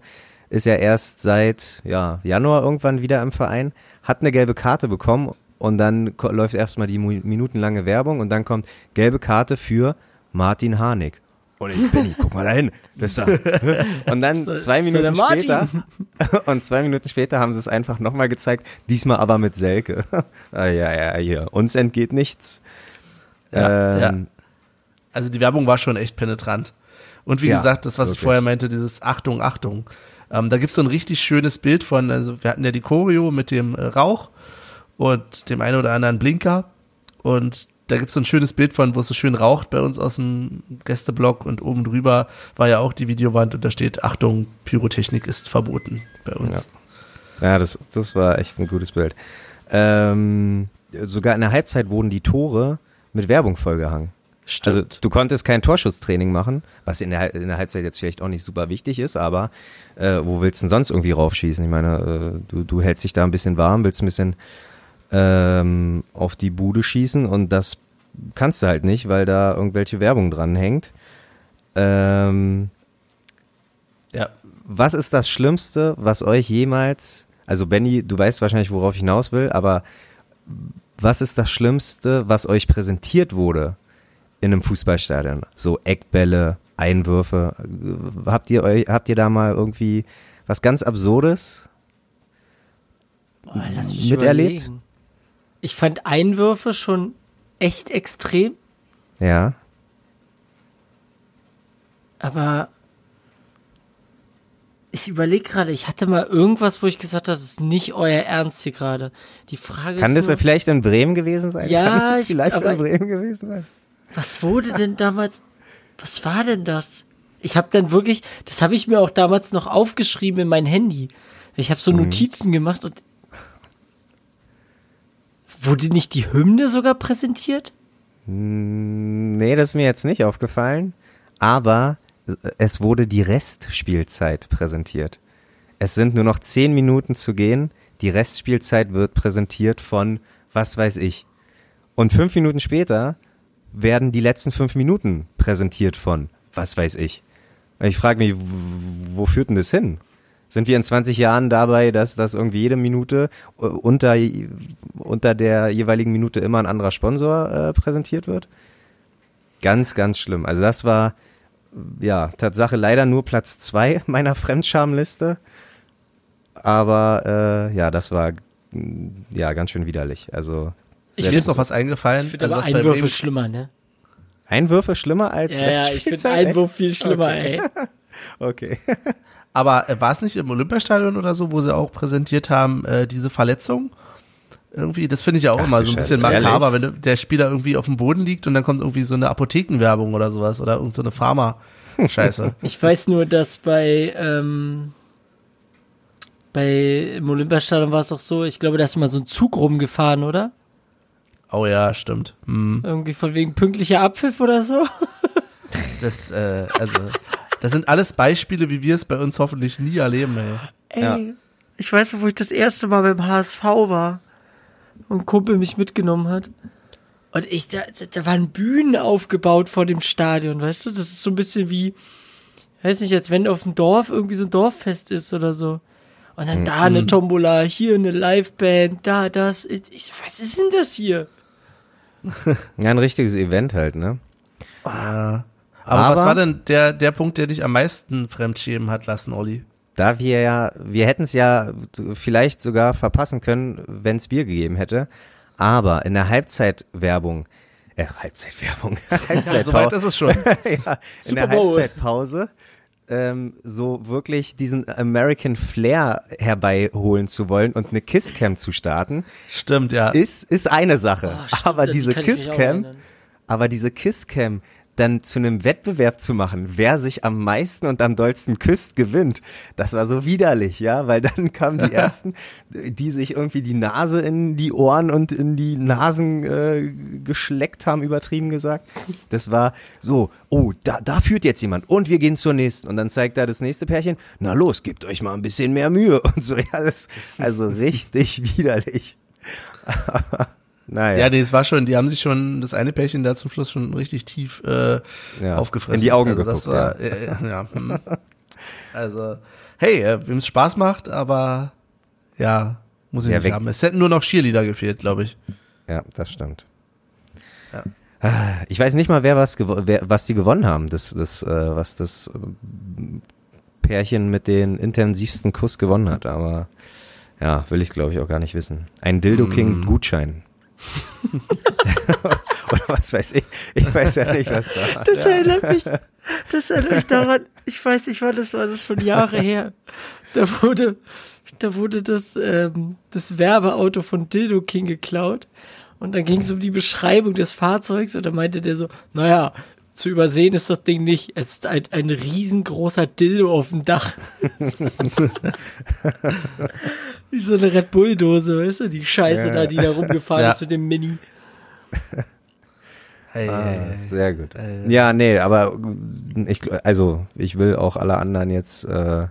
ist ja erst seit ja, Januar irgendwann wieder im Verein, hat eine gelbe Karte bekommen und dann läuft erstmal die minutenlange Werbung und dann kommt gelbe Karte für Martin Harnik. Und ich, Benny, guck mal dahin. Das da. Und dann zwei Minuten später, und zwei Minuten später haben sie es einfach nochmal gezeigt, diesmal aber mit Selke. ah, ja, ja, hier. Uns entgeht nichts. Ja, ja. Ähm, Also die Werbung war schon echt penetrant. Und wie Ja, gesagt, das, was ich wirklich. vorher meinte, dieses Achtung, Achtung. Ähm, da gibt's so ein richtig schönes Bild von, also wir hatten ja die Choreo mit dem äh, Rauch und dem einen oder anderen Blinker. Und da gibt's so ein schönes Bild von, wo es so schön raucht bei uns aus dem Gästeblock und oben drüber war ja auch die Videowand und da steht, Achtung, Pyrotechnik ist verboten bei uns. Ja, das, das war echt ein gutes Bild. Ähm, sogar in der Halbzeit wurden die Tore mit Werbung vollgehangen. Also Stimmt. du konntest kein Torschusstraining machen, was in der, in der Halbzeit jetzt vielleicht auch nicht super wichtig ist, aber äh, wo willst du denn sonst irgendwie raufschießen? Ich meine, äh, du, du hältst dich da ein bisschen warm, willst ein bisschen ähm, auf die Bude schießen und das kannst du halt nicht, weil da irgendwelche Werbung dran hängt. Ähm, ja. was ist das Schlimmste, was euch jemals, also Benny, du weißt wahrscheinlich, worauf ich hinaus will, aber was ist das Schlimmste, was euch präsentiert wurde in einem Fußballstadion? So Eckbälle, Einwürfe. Habt ihr euch, habt ihr da mal irgendwie was ganz Absurdes? Boah, Miterlebt? überlegen. Ich fand Einwürfe schon echt extrem, Ja. aber ich überlege gerade, ich hatte mal irgendwas, wo ich gesagt habe, das ist nicht euer Ernst hier gerade. Die Frage Kann ist das nur, vielleicht in Bremen gewesen sein? Ja, Kann das ich- vielleicht aber- in Bremen gewesen sein? Was wurde denn damals, was war denn das? Ich habe dann wirklich, das habe ich mir auch damals noch aufgeschrieben in mein Handy. Ich habe so Mhm. Notizen gemacht und wurde nicht die Hymne sogar präsentiert? Nee, das ist mir jetzt nicht aufgefallen, aber es wurde die Restspielzeit präsentiert. Es sind nur noch zehn Minuten zu gehen. Die Restspielzeit wird präsentiert von was weiß ich. Und fünf Minuten später werden die letzten fünf Minuten präsentiert von was weiß ich. Ich frage mich, wo führt denn das hin? Sind wir in 20 Jahren dabei, dass, dass irgendwie jede Minute äh, unter, unter der jeweiligen Minute immer ein anderer Sponsor äh, präsentiert wird? Ganz, ganz schlimm. Also das war, ja, Tatsache leider nur Platz zwei meiner Fremdschamliste. Aber äh, ja, das war ja ganz schön widerlich. Also Ich Mir ist noch was eingefallen. Ich finde also aber was bei Einwürfe Bremen- schlimmer, ne? Einwürfe schlimmer als Ja, ja, ich finde? Einwurf viel schlimmer, ey. Echt? Okay. Aber äh, war es nicht im Olympiastadion oder so, wo sie auch präsentiert haben, äh, diese Verletzung? Irgendwie, das finde ich ja auch Ach immer so ein bisschen Scheiße, makaber, ehrlich? wenn der Spieler irgendwie auf dem Boden liegt und dann kommt irgendwie so eine Apothekenwerbung oder sowas oder irgend so eine Pharma-Scheiße. Ich weiß nur, dass bei, ähm, bei im Olympiastadion war es auch so, ich glaube, da ist mal so ein Zug rumgefahren, oder? Oh ja, stimmt. Hm. Irgendwie von wegen pünktlicher Abpfiff oder so. Das, äh, also, das sind alles Beispiele, wie wir es bei uns hoffentlich nie erleben, ey. Ey, Ja. ich weiß noch, wo ich das erste Mal beim HSV war und ein Kumpel mich mitgenommen hat. Und ich, da, da- waren Bühnen aufgebaut vor dem Stadion, weißt du? Das ist so ein bisschen wie, weiß nicht, als wenn auf dem Dorf irgendwie so ein Dorffest ist oder so. Und dann da eine Tombola, hier eine Liveband, da das. Ich, ich, was ist denn das hier? Ja, ein richtiges Event halt, ne? Ja. Aber, was Aber- war denn der, der Punkt, der dich am meisten fremdschämen hat lassen, Olli? Da wir ja, wir hätten es ja vielleicht sogar verpassen können, wenn es Bier gegeben hätte. Aber in der Halbzeitwerbung, äh, Halbzeitwerbung, Halbzeitpause, Soweit ist es schon. ja, in der. Halbzeitpause ähm, so wirklich diesen American Flair herbeiholen zu wollen und eine Kisscam zu starten, Stimmt, ja. ist, ist eine Sache. Oh, stimmt, aber diese ich mich auch Kisscam, aber diese Kisscam dann zu einem Wettbewerb zu machen, wer sich am meisten und am dollsten küsst, gewinnt. Das war so widerlich, ja, weil dann kamen die ersten, die sich irgendwie die Nase in die Ohren und in die Nasen äh, geschleckt haben, übertrieben gesagt. Das war so, oh, da, da führt jetzt jemand und wir gehen zur nächsten. Und dann zeigt da das nächste Pärchen, na los, gebt euch mal ein bisschen mehr Mühe und so. Ja, das, also richtig widerlich. Naja. Ja, nee, es war schon, die haben sich schon, das eine Pärchen da zum Schluss schon richtig tief äh, Ja, aufgefressen. in die Augen also das geguckt, war, äh, ja. hm. Also, hey, äh, wem es Spaß macht, aber ja, muss ich Ja, nicht weg- haben. Es hätten nur noch Cheerleader gefehlt, glaube ich. Ja, das stimmt. Ja. Ah, Ich weiß nicht mal, wer was, wer, was die gewonnen haben. Das, das, äh, was das äh, Pärchen mit den intensivsten Kuss gewonnen hat. Aber ja, will ich glaube ich auch gar nicht wissen. Ein Dildo King Gutschein. Oder was weiß ich. Ich weiß ja nicht, was da. Das erinnert mich, das erinnert mich daran, ich weiß nicht, wann das war, das ist schon Jahre her. Da wurde, da wurde das, ähm, das Werbeauto von Dildo King geklaut. Und dann ging es um die Beschreibung des Fahrzeugs und da meinte der so, naja, zu übersehen ist das Ding nicht. Es ist ein, ein riesengroßer Dildo auf dem Dach. Wie so eine Red Bull-Dose, weißt du, die Scheiße Ja. da, die da rumgefahren Ja. ist mit dem Mini. Hey, Ah, hey, sehr gut. Ja, nee, aber ich, also ich will auch alle anderen jetzt äh,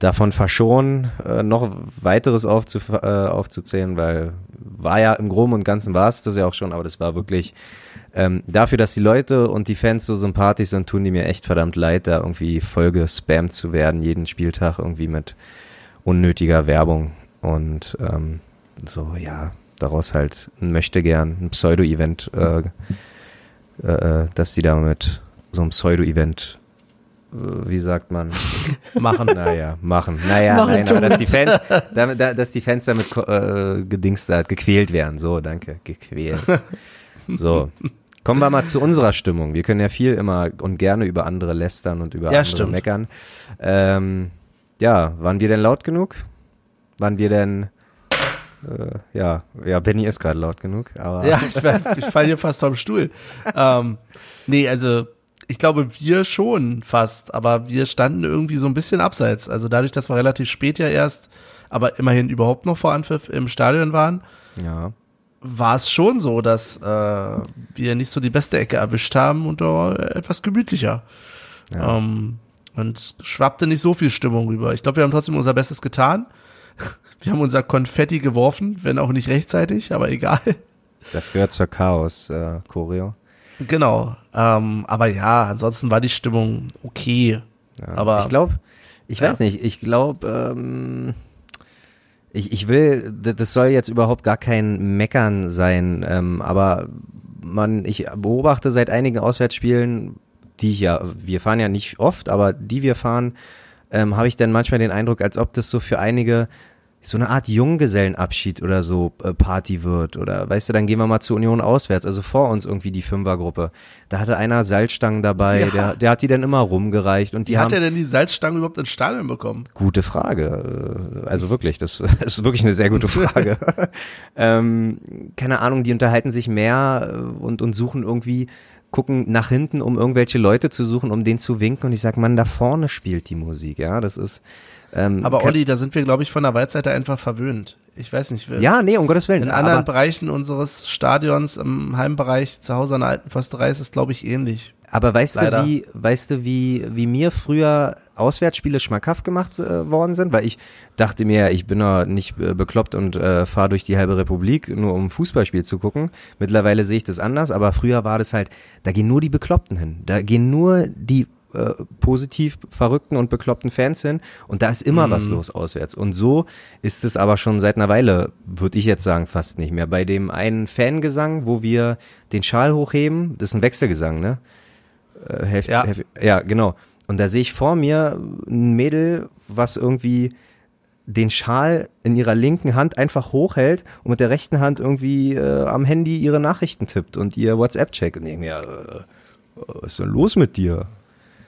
davon verschonen, äh, noch weiteres aufzuf äh, aufzuzählen, weil war ja im Groben und Ganzen war es das ja auch schon, aber das war wirklich ähm, dafür, dass die Leute und die Fans so sympathisch sind, tun die mir echt verdammt leid, da irgendwie voll gespammt zu werden, jeden Spieltag irgendwie mit unnötiger Werbung und ähm, so, ja, daraus halt ein möchte gern, ein Pseudo-Event, äh, äh, dass die damit so ein Pseudo-Event, äh, wie sagt man, machen. naja, machen. Naja, Machen nein, aber dass die Fans, damit, da, dass die Fans damit äh, gedingst hat, gequält werden. So, danke, gequält. So. Kommen wir mal zu unserer Stimmung. Wir können ja viel immer und gerne über andere lästern und über Ja, andere stimmt. meckern. Ähm, ja, waren wir denn laut genug? Waren wir denn äh, ja, ja, Benny ist gerade laut genug, aber Ja, ich, ich fall hier fast vom Stuhl. ähm, nee, also ich glaube, wir schon fast, aber wir standen irgendwie so ein bisschen abseits. Also dadurch, dass wir relativ spät ja erst, aber immerhin überhaupt noch vor Anpfiff im Stadion waren, ja. war es schon so, dass äh, wir nicht so die beste Ecke erwischt haben und da etwas gemütlicher. Ja. Ähm, und schwappte nicht so viel Stimmung rüber. Ich glaube, wir haben trotzdem unser Bestes getan. Wir haben unser Konfetti geworfen, wenn auch nicht rechtzeitig, aber egal. Das gehört zur Chaos, äh. Genau. Ähm, aber ja, ansonsten war die Stimmung okay. Ja. Aber- ich glaube, ich Ja. weiß nicht, ich glaube, ähm, ich, ich will, das soll jetzt überhaupt gar kein Meckern sein, ähm, aber man, ich beobachte seit einigen Auswärtsspielen, die ich ja, wir fahren ja nicht oft, aber die wir fahren, ähm, habe ich dann manchmal den Eindruck, als ob das so für einige so eine Art Junggesellenabschied oder so äh, Party wird oder weißt du, dann gehen wir mal zur Union auswärts, also vor uns irgendwie die Fünfergruppe. Da hatte einer Salzstangen dabei, Ja. der, der hat die dann immer rumgereicht und die Wie haben hat er denn die Salzstangen überhaupt ins Stadion bekommen? Gute Frage. Äh, Also wirklich, das ist wirklich eine sehr gute Frage. ähm, keine Ahnung, die unterhalten sich mehr äh, und, und suchen irgendwie, gucken nach hinten, um irgendwelche Leute zu suchen, um denen zu winken. Und ich sag, Mann, da vorne spielt die Musik, ja. Das ist. Ähm, Aber Olli, da sind wir, glaube ich, von der Waldseite einfach verwöhnt. Ich weiß nicht. Ja, nee, um Gottes Willen. In anderen Bereichen unseres Stadions, im Heimbereich, zu Hause an der alten Försterei, ist es, glaube ich, ähnlich. Aber weißt leider. du, wie, weißt du, wie, wie mir früher Auswärtsspiele schmackhaft gemacht äh, worden sind? Weil ich dachte mir, ich bin doch nicht äh, bekloppt und äh, fahre durch die halbe Republik, nur um ein Fußballspiel zu gucken. Mittlerweile sehe ich das anders, aber früher war das halt, da gehen nur die Bekloppten hin. Da gehen nur die äh, positiv verrückten und bekloppten Fans hin und da ist immer was los auswärts. Und so ist es aber schon seit einer Weile, würde ich jetzt sagen, fast nicht mehr. Bei dem einen Fangesang, wo wir den Schal hochheben, das ist ein Wechselgesang, ne? Äh, Hälfte, Ja. Hälfte, ja, genau. Und da sehe ich vor mir ein Mädel, was irgendwie den Schal in ihrer linken Hand einfach hochhält und mit der rechten Hand irgendwie äh, am Handy ihre Nachrichten tippt und ihr WhatsApp checkt. Und ich denke mir, äh, was ist denn los mit dir?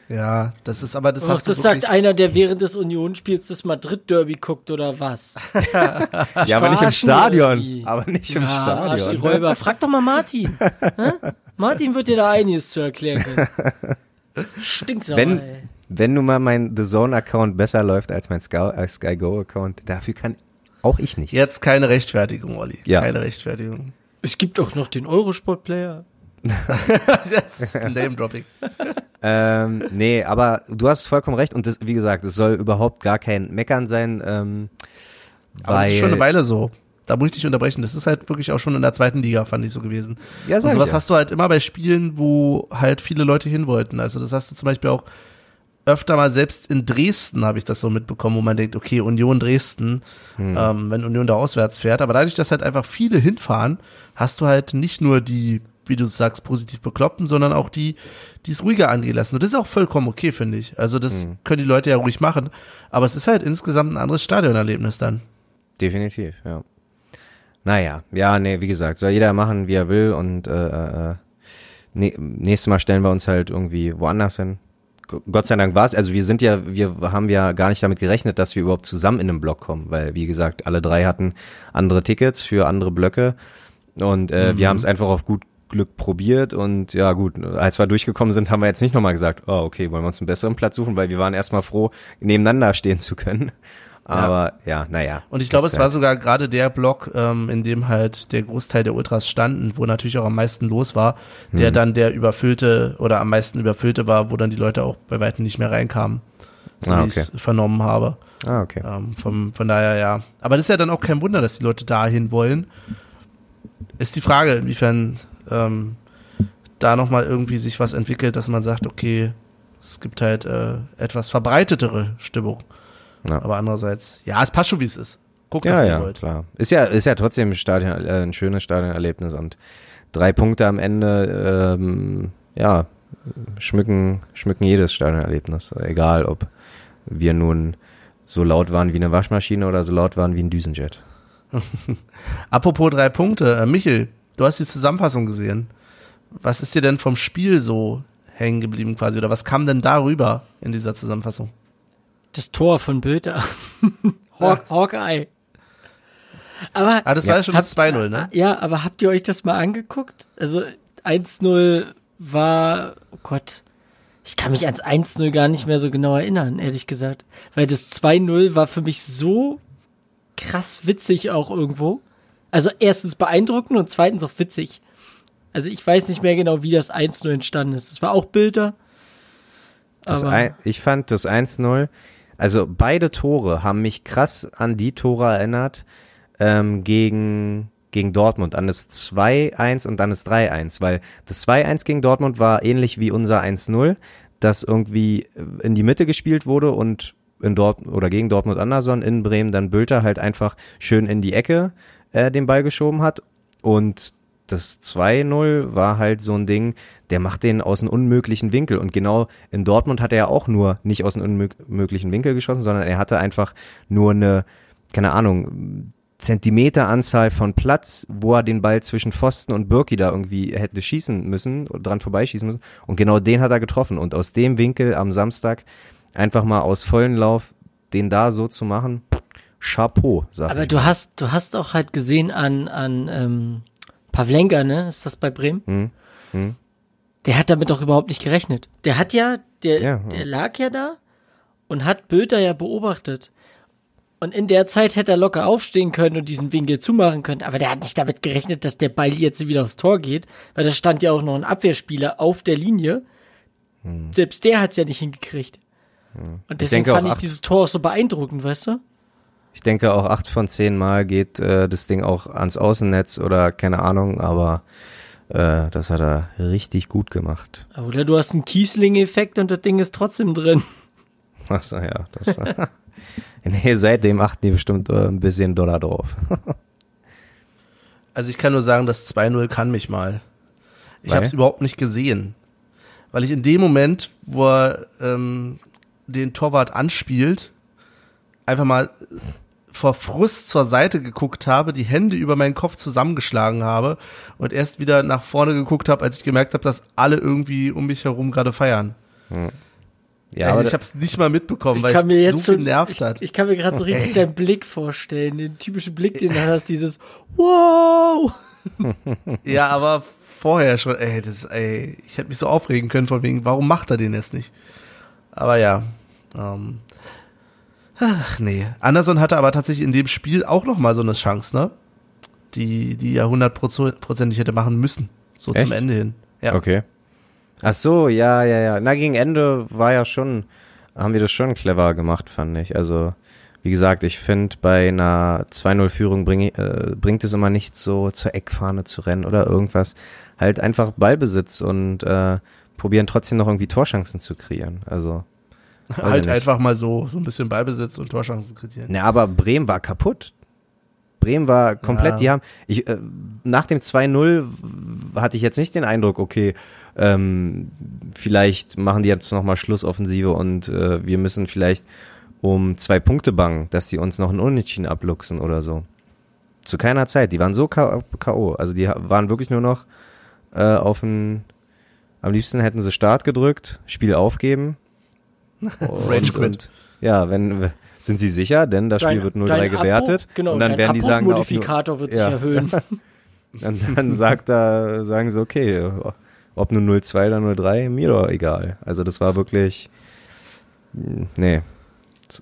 Ja, das ist aber, das Ach, hast du das sagt einer, der während des Unionsspiels das Madrid-Derby guckt oder was? Ja, aber nicht im Stadion. irgendwie. Aber nicht im Ja, arsch die Stadion. Räuber. Frag doch mal Martin. Martin wird dir da einiges zu erklären können. Stinksauer, Wenn, ey. wenn nun mal mein The Zone-Account besser läuft als mein Sky, äh, Go-Account, dafür kann auch ich nichts. Jetzt keine Rechtfertigung, Olli. Ja. Keine Rechtfertigung. Es gibt auch noch den Eurosport-Player. Name-Dropping. Ähm, nee, aber du hast vollkommen recht und das, wie gesagt, es soll überhaupt gar kein Meckern sein, ähm, Aber das weil, ist schon eine Weile so. Da muss ich dich unterbrechen. Das ist halt wirklich auch schon in der zweiten Liga, fand ich so gewesen. Ja, Und sag sowas ich ja. hast du halt immer bei Spielen, wo halt viele Leute hin wollten. Also das hast du zum Beispiel auch öfter mal selbst in Dresden habe ich das so mitbekommen, wo man denkt, okay, Union Dresden, Hm. ähm, wenn Union da auswärts fährt. Aber dadurch, dass halt einfach viele hinfahren, hast du halt nicht nur die, wie du sagst, positiv Bekloppten, sondern auch die, die es ruhiger angehen lassen. Und das ist auch vollkommen okay, finde ich. Also das Hm. können die Leute ja ruhig machen. Aber es ist halt insgesamt ein anderes Stadionerlebnis dann. definitiv, ja. Naja, ja, nee, wie gesagt, soll jeder machen, wie er will und äh, äh, nee, nächstes Mal stellen wir uns halt irgendwie woanders hin. Gott sei Dank war es, also wir sind ja, wir haben ja gar nicht damit gerechnet, dass wir überhaupt zusammen in einem Block kommen, weil wie gesagt, alle drei hatten andere Tickets für andere Blöcke und äh, wir haben es einfach auf gut Glück probiert und ja gut, als wir durchgekommen sind, haben wir jetzt nicht nochmal gesagt, oh okay, wollen wir uns einen besseren Platz suchen, weil wir waren erstmal froh, nebeneinander stehen zu können. Aber ja, naja. Und ich glaube, es war sogar gerade der Block, ähm, in dem halt der Großteil der Ultras standen, wo natürlich auch am meisten los war, der Hm. dann der überfüllte oder am meisten überfüllte war, wo dann die Leute auch bei weitem nicht mehr reinkamen, so Ah, wie ich es vernommen habe. Ah, okay. Ähm, vom, von daher ja. Aber das ist ja dann auch kein Wunder, dass die Leute dahin wollen. Ist die Frage, inwiefern ähm, da nochmal irgendwie sich was entwickelt, dass man sagt, okay, es gibt halt äh, etwas verbreitetere Stimmung. Ja. Aber andererseits, ja, es passt schon, wie es ist. Guckt Ja, ja, wollt. klar. Ist ja, ist ja trotzdem ein, Stadion, äh, ein schönes Stadionerlebnis und drei Punkte am Ende, ähm, ja, schmücken, schmücken jedes Stadionerlebnis. Egal, ob wir nun so laut waren wie eine Waschmaschine oder so laut waren wie ein Düsenjet. Apropos drei Punkte, äh, Michel, du hast die Zusammenfassung gesehen. Was ist dir denn vom Spiel so hängen geblieben quasi oder was kam denn darüber in dieser Zusammenfassung? Das Tor von Böter. Hawk, Hawkeye. Aber Ah, das war ja schon das 2-0, ne? Ja, aber habt ihr euch das mal angeguckt? Also 1-0 war, oh Gott, ich kann mich ans 1-0 gar nicht mehr so genau erinnern, ehrlich gesagt. Weil das 2-0 war für mich so krass witzig auch irgendwo. Also erstens beeindruckend und zweitens auch witzig. Also ich weiß nicht mehr genau, wie das 1-0 entstanden ist. Es war auch Bilder. Das Aber ein, ich fand das 1-0, also beide Tore haben mich krass an die Tore erinnert ähm, gegen, gegen Dortmund, an das 2-1 und dann das 3-1, weil das 2-1 gegen Dortmund war ähnlich wie unser 1-0, das irgendwie in die Mitte gespielt wurde und in Dort oder gegen Dortmund Anderson in Bremen dann Bülter halt einfach schön in die Ecke äh, den Ball geschoben hat. Und das 2-0 war halt so ein Ding, der macht den aus einem unmöglichen Winkel. Und genau in Dortmund hat er ja auch nur nicht aus einem unmöglichen Winkel geschossen, sondern er hatte einfach nur eine, keine Ahnung, Zentimeteranzahl von Platz, wo er den Ball zwischen Pfosten und Birki da irgendwie hätte schießen müssen, dran vorbeischießen müssen. Und genau den hat er getroffen. Und aus dem Winkel am Samstag einfach mal aus vollen Lauf den da so zu machen, Chapeau, sag Aber ich. du hast, du hast auch halt gesehen an, an ähm, Pavlenka, ne? Ist das bei Bremen? Hm, hm. Der hat damit doch überhaupt nicht gerechnet. Der hat ja, der, Ja, der lag ja da und hat Böter ja beobachtet. Und in der Zeit hätte er locker aufstehen können und diesen Winkel zumachen können. Aber der hat nicht damit gerechnet, dass der Ball jetzt wieder aufs Tor geht, weil da stand ja auch noch ein Abwehrspieler auf der Linie. Selbst der hat's ja nicht hingekriegt. Und deswegen auch fand ich dieses Tor auch so beeindruckend, weißt du? Ich denke auch acht von zehn Mal geht äh, das Ding auch ans Außennetz oder keine Ahnung, aber äh, das hat er richtig gut gemacht. Oder du hast einen Kiesling-Effekt und das Ding ist trotzdem drin. Achso, ja, das. nee, seitdem achten die bestimmt äh, ein bisschen Dollar drauf. Also ich kann nur sagen, das 2-0 kann mich mal. Ich habe es überhaupt nicht gesehen. Weil ich in dem Moment, wo er ähm, den Torwart anspielt, einfach mal vor Frust zur Seite geguckt habe, die Hände über meinen Kopf zusammengeschlagen habe und erst wieder nach vorne geguckt habe, als ich gemerkt habe, dass alle irgendwie um mich herum gerade feiern. Ja, also aber ich habe es nicht mal mitbekommen, Ich weil kann es mir mich jetzt so schon, genervt ich, hat. ich kann mir gerade so richtig deinen Blick vorstellen, den typischen Blick, den du hast, dieses Wow! ja, aber vorher schon, ey, das, ey, ich hätte mich so aufregen können von wegen, warum macht er den jetzt nicht? Aber ja, ähm, ach nee. Anderson hatte aber tatsächlich in dem Spiel auch noch mal so eine Chance, ne? Die, die ja hundertprozentig hätte machen müssen. So Echt? zum Ende hin. Ja. Okay. Ach so, ja, ja, ja. Na, gegen Ende war ja schon, haben wir das schon clever gemacht, fand ich. Also, wie gesagt, ich finde, bei einer 2-0-Führung bring, äh, bringt es immer nicht so zur Eckfahne zu rennen oder irgendwas. Halt einfach Ballbesitz und äh, probieren trotzdem noch irgendwie Torchancen zu kreieren. Also. Weiß Halt einfach mal so, so ein bisschen Ballbesitz und Torchancen kreieren. Ne, aber Bremen war kaputt. Bremen war komplett, Ja. die haben, ich, äh, nach dem 2-0 hatte ich jetzt nicht den Eindruck, okay, ähm, vielleicht machen die jetzt nochmal Schlussoffensive und äh, wir müssen vielleicht um zwei Punkte bangen, dass die uns noch einen Unentschieden abluchsen oder so. Zu keiner Zeit. Die waren so K.O. Also die waren wirklich nur noch äh, auf den, am liebsten hätten sie Start gedrückt, Spiel aufgeben. Rage Quit. Ja, wenn, sind sie sicher, denn das Spiel Dein- wird 0-3 dein gewertet. Abbruch- genau, und dann dein werden die sagen, auf, Abbruchmodifikator wird sich ja. erhöhen. und dann sagt da, sagen sie, okay, ob nur 0-2 oder 0-3, mir doch egal. Also das war wirklich, mh, nee.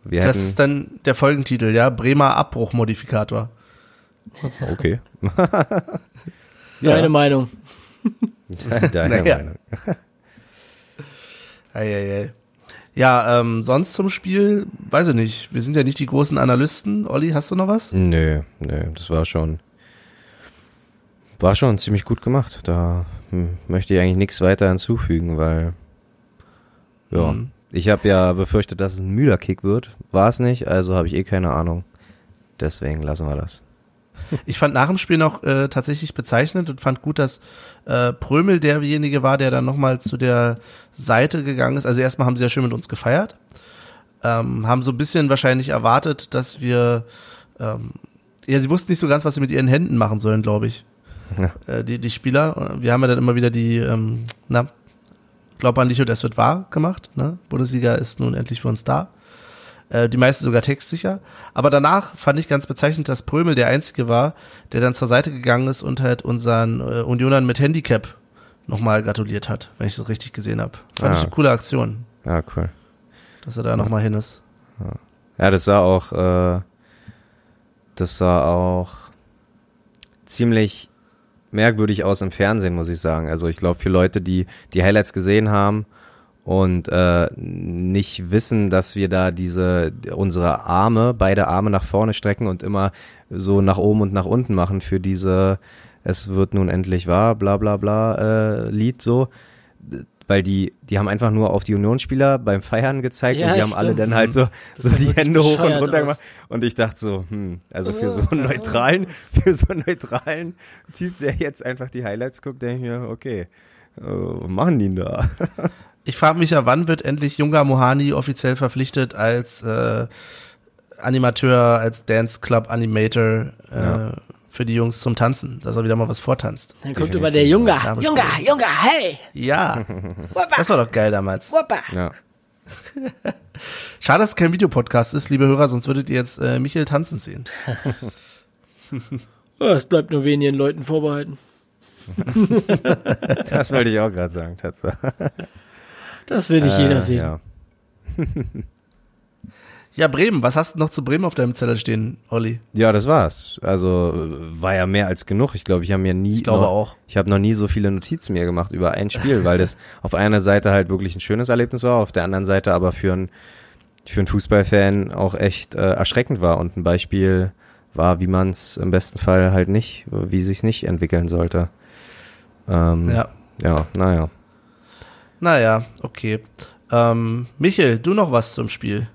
Wir Das ist dann der Folgentitel, ja? Bremer Abbruchmodifikator. okay. Deine Ja. Meinung. Deine Naja. Meinung. Eieiei. Ja, ähm, sonst zum Spiel, weiß ich nicht. Wir sind ja nicht die großen Analysten. Olli, hast du noch was? Nö, nö, das war schon, war schon ziemlich gut gemacht. Da hm, möchte ich eigentlich nichts weiter hinzufügen, weil, ja, Mhm. ich habe ja befürchtet, dass es ein müder Kick wird. War es nicht, also habe ich eh keine Ahnung. Deswegen lassen wir das. Ich fand nach dem Spiel noch äh, tatsächlich bezeichnend und fand gut, dass äh, Prömel derjenige war, der dann nochmal zu der Seite gegangen ist. Also erstmal haben sie ja schön mit uns gefeiert. Ähm, haben so ein bisschen wahrscheinlich erwartet, dass wir ähm, ja, sie wussten nicht so ganz, was sie mit ihren Händen machen sollen, glaube ich. Ja. Äh, die, die Spieler. Wir haben ja dann immer wieder die, ähm, na, glaub an dich und es wird wahr gemacht. Ne? Bundesliga ist nun endlich für uns da. Äh, die meisten sogar textsicher. Aber danach fand ich ganz bezeichnend, dass Prömel der Einzige war, der dann zur Seite gegangen ist und halt unseren äh, Unionern mit Handicap nochmal gratuliert hat, wenn ich das richtig gesehen habe. Fand Ah. ich eine coole Aktion, Ja, cool. dass er da nochmal hin ist. Ja, das sah auch, äh, das sah auch ziemlich merkwürdig aus im Fernsehen, muss ich sagen. Also ich glaube, für Leute, die die Highlights gesehen haben und äh, nicht wissen, dass wir da diese unsere Arme, beide Arme nach vorne strecken und immer so nach oben und nach unten machen für diese es wird nun endlich wahr, bla bla bla äh, Lied so. Weil die, die haben einfach nur auf die Unionsspieler beim Feiern gezeigt Ja, und die haben alle dann halt so, Das so die Hände hoch und runter aus. gemacht. Und ich dachte so, hm, also für so einen neutralen, für so einen neutralen Typ, der jetzt einfach die Highlights guckt, denke ich mir, okay, äh, was machen die denn da? Ich frage mich ja, wann wird endlich Junga Mohani offiziell verpflichtet als äh, Animateur, als Dance Club Animator äh, Ja. für die Jungs zum Tanzen, dass er wieder mal was vortanzt. Dann kommt immer der Junge, stimmt. Junge, hey! Ja, das war doch geil damals. Ja. Schade, dass es kein Videopodcast ist, liebe Hörer, sonst würdet ihr jetzt äh, Michael tanzen sehen. Oh, Es bleibt nur wenigen Leuten vorbehalten. Das wollte ich auch gerade sagen, Tatsache. Das will nicht jeder Äh, sehen. Ja. Ja, Bremen, was hast du noch zu Bremen auf deinem Zettel stehen, Olli? ja, das war's. Also äh, war ja mehr als genug. Ich glaube, ich habe mir nie, Ich glaube noch, auch. ich habe noch nie so viele Notizen mir gemacht über ein Spiel, weil das auf einer Seite halt wirklich ein schönes Erlebnis war, auf der anderen Seite aber für einen für einen Fußballfan auch echt äh, erschreckend war und ein Beispiel war, wie man es im besten Fall halt nicht, wie sich's nicht entwickeln sollte. Ähm, Ja. Ja, naja. Naja, okay. Ähm, Michael, du noch was zum Spiel?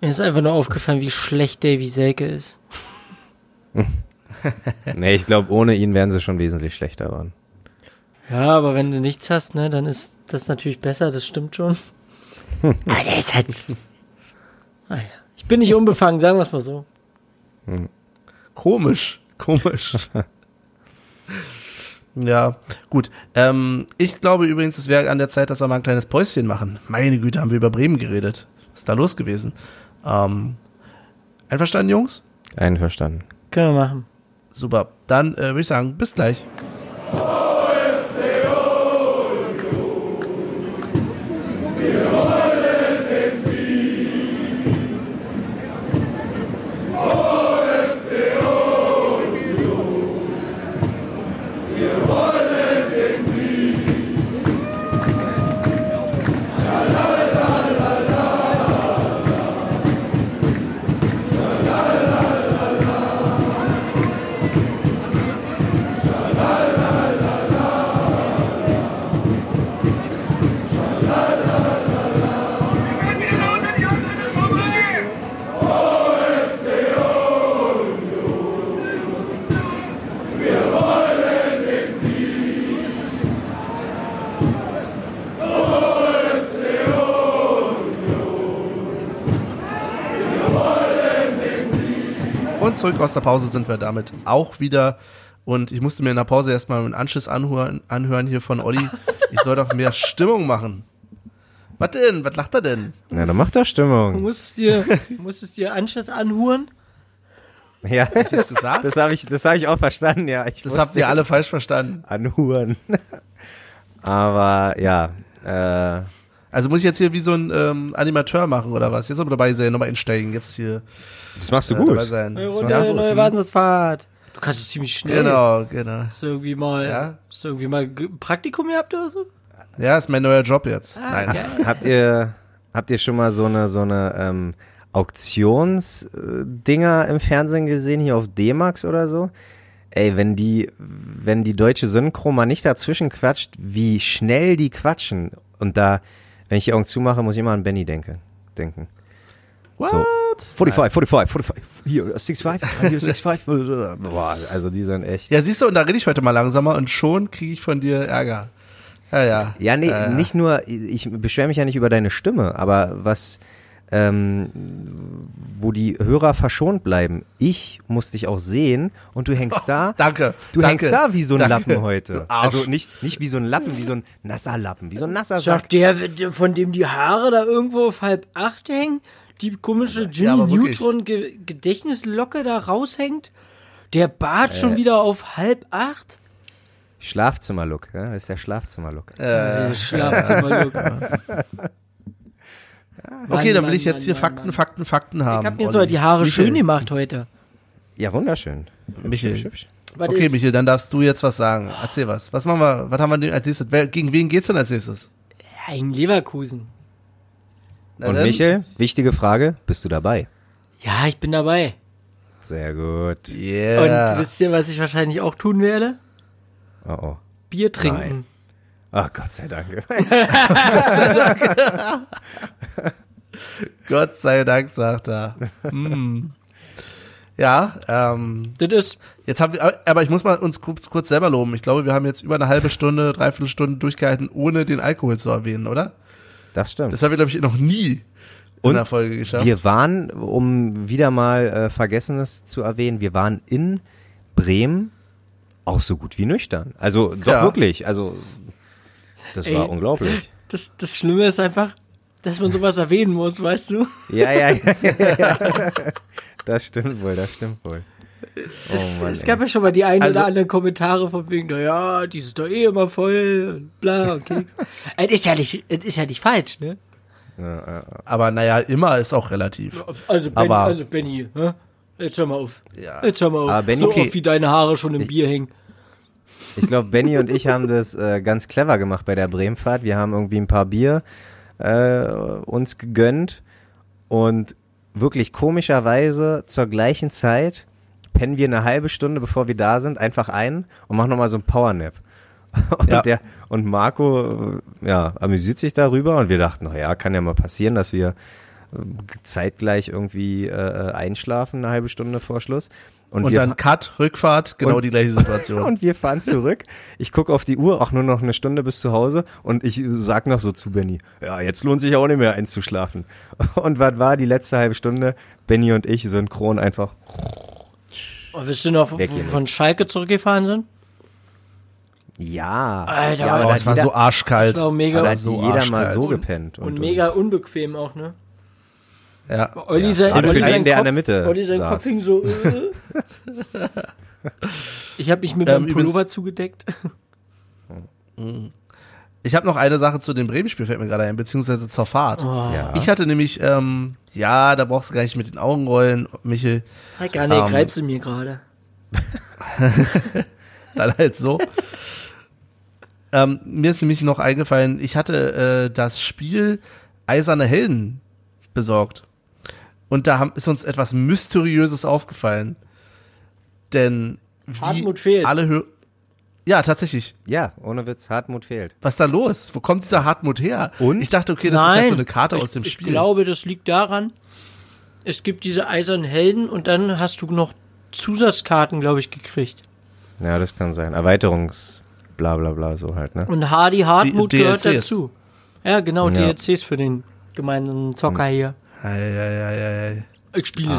Mir ist einfach nur aufgefallen, wie schlecht Davy Selke ist. Nee, ich glaube, ohne ihn wären sie schon wesentlich schlechter waren. Ja, aber wenn du nichts hast, ne, dann ist das natürlich besser, das stimmt schon. aber der ist halt. Naja, ich bin nicht unbefangen, sagen wir es mal so. Komisch, komisch. ja, gut. Ähm, ich glaube übrigens, es wäre an der Zeit, dass wir mal ein kleines Päuschen machen. Meine Güte, haben wir über Bremen geredet. Was ist da los gewesen? Ähm, einverstanden, Jungs? Einverstanden. Können wir machen. Super. Dann äh, würde ich sagen, bis gleich. Zurück aus der Pause sind wir damit auch wieder. Und ich musste mir in der Pause erstmal einen Anschluss anhören, anhören hier von Olli. Ich soll doch mehr Stimmung machen. Was denn? Was lacht er denn? Na, dann macht doch Du Stimmung. musst dir, musstest dir Anschluss anhuren. Ja, Hast du gesagt? das habe ich, das habe ich auch verstanden, ja. Ich Das habt ihr alle falsch verstanden. anhuren. Aber ja, äh, Also muss ich jetzt hier wie so ein ähm, Animateur machen oder was? Jetzt aber dabei sein, nochmal einsteigen. Jetzt hier das machst du äh, gut. dabei sein. Neue Das Runde, gut. neue Wahnsinnsfahrt. Du kannst es ziemlich schnell. Genau, genau. Hast du irgendwie mal, Ja. hast du irgendwie mal ge- Praktikum gehabt oder so? Ja, ist mein neuer Job jetzt. Ah, Nein. geil. Habt ihr, habt ihr schon mal so eine, so eine ähm, Auktionsdinger im Fernsehen gesehen, hier auf D-Max oder so? Ey, wenn die, wenn die deutsche Synchro mal nicht dazwischen quatscht, wie schnell die quatschen. Und da, wenn ich die Augen zumache, muss ich immer an Benny denken, denken. What? So. 45, 45, 45, hier, 65, hier, 65. Boah, also die sind echt. Ja, siehst du, und da rede ich heute mal langsamer und schon kriege ich von dir Ärger. Ja, ja. Ja, nee, Äh, nicht nur, ich beschwere mich ja nicht über deine Stimme, aber was, ähm, wo die Hörer verschont bleiben. Ich muss dich auch sehen und du hängst da. Danke. Du danke, hängst da wie so ein danke. Lappen heute. Also nicht, nicht wie so ein Lappen, wie so ein nasser Lappen, wie so ein nasser Sack. Sagt der, von dem die Haare da irgendwo auf halb acht hängen, die komische Ja, Jimmy wirklich. Neutron Ge Gedächtnislocke da raushängt, der Bart Äh. schon wieder auf halb acht. Schlafzimmerlook, ja? das ist der Schlafzimmerlook. Äh, Schlafzimmerlook. okay, dann will Mann, ich jetzt Mann, hier Mann, Fakten, Mann. Fakten, Fakten haben. Ich hab mir Olli. so die Haare Michel. schön gemacht heute. Ja, wunderschön. Michel. Was Okay, ist- Michel, dann darfst du jetzt was sagen. Erzähl was. Was machen wir, was haben wir denn als nächstes? Gegen wen geht's denn als nächstes? Ja, in Leverkusen. Na Und dann. Michel, wichtige Frage, bist du dabei? Ja, ich bin dabei. Sehr gut. Yeah. Und wisst ihr, was ich wahrscheinlich auch tun werde? Oh oh. Bier trinken. Nein. Ach Gott sei Dank. Gott sei Dank, sagt er. Hm. Ja, ähm, Das ist, jetzt haben wir, aber ich muss mal uns kurz, kurz selber loben. Ich glaube, wir haben jetzt über eine halbe Stunde, dreiviertel Stunde durchgehalten, ohne den Alkohol zu erwähnen, oder? Das stimmt. Das haben wir, glaube ich, noch nie in Und der Folge geschafft. Wir waren, um wieder mal äh, Vergessenes zu erwähnen, wir waren in Bremen auch so gut wie nüchtern. Also doch Ja. wirklich. Also das Ey. war unglaublich. das, das Schlimme ist einfach, dass man sowas erwähnen muss, weißt du? Ja, ja, ja, ja, ja. Das stimmt wohl, das stimmt wohl. Oh Mann, Es gab ey. ja schon mal die ein Also- oder anderen Kommentare von wegen, na ja, die sind doch eh immer voll und bla und Keks. Es ist ja nicht, es ist ja nicht falsch, ne? aber naja, immer ist auch relativ. Also, ben, Aber- also Benny, hä? jetzt hör mal auf. Ja. Jetzt hör mal auf. Aber Benny- so okay. oft wie deine Haare schon im Bier hängen. Ich glaube, Benny und ich haben das äh, ganz clever gemacht bei der Bremenfahrt. Wir haben irgendwie ein paar Bier äh, uns gegönnt und wirklich komischerweise zur gleichen Zeit pennen wir eine halbe Stunde, bevor wir da sind, einfach ein und machen nochmal so ein Powernap. Und, Ja. der, und Marco äh, ja, amüsiert sich darüber und wir dachten, naja, kann ja mal passieren, dass wir äh, zeitgleich irgendwie äh, einschlafen, eine halbe Stunde vor Schluss. Und, Und dann Cut, Rückfahrt, genau Und- die gleiche Situation. und wir fahren zurück. Ich gucke auf die Uhr, auch nur noch eine Stunde bis zu Hause. Und ich sag noch so zu Benny, ja, jetzt lohnt sich auch nicht mehr einzuschlafen. Und was war die letzte halbe Stunde? Benny und ich synchron einfach. Und wisst ihr noch, wo Weg wir von Schalke zurückgefahren sind? Ja. Alter, ja, aber oh, da es war jeder, so arschkalt. Das war mega- da hat so jeder mal arschkalt. so gepennt. Und, mega unbequem auch, ne? Ja. Olli Ja, sein, Olli für sein einen, der Kopf, an der Mitte Olli sein. Kopf hing so, äh, Ich habe mich mit Ähm, meinem Pullover übrigens- zugedeckt. Ich habe noch eine Sache zu dem Bremen-Spiel, fällt mir gerade ein, beziehungsweise zur Fahrt. Oh. Ja. Ich hatte nämlich, ähm, ja, da brauchst du gar nicht mit den Augen rollen, Michel. Hey, gar nicht, Ähm, greifst du mir gerade. Dann halt so. ähm, mir ist nämlich noch eingefallen, ich hatte äh, das Spiel Eiserne Helden besorgt. Und da haben, ist uns etwas Mysteriöses aufgefallen. Denn wie Hartmut fehlt. alle Hö Ja, tatsächlich. Ja, ohne Witz, Hartmut fehlt. Was ist da los? Wo kommt dieser Hartmut her? Und? Ich dachte, okay, das ist halt so eine Karte ich, aus dem Spiel. Ich glaube, das liegt daran, es gibt diese eisernen Helden und dann hast du noch Zusatzkarten, glaube ich, gekriegt. Ja, das kann sein. Erweiterungs bla bla bla so halt, ne? Und Hardy Hartmut Die gehört dazu. Ja, genau, Ja. DLCs für den gemeinsamen Zocker hier. Ei, ei, ei, ei. Ich spiele nicht.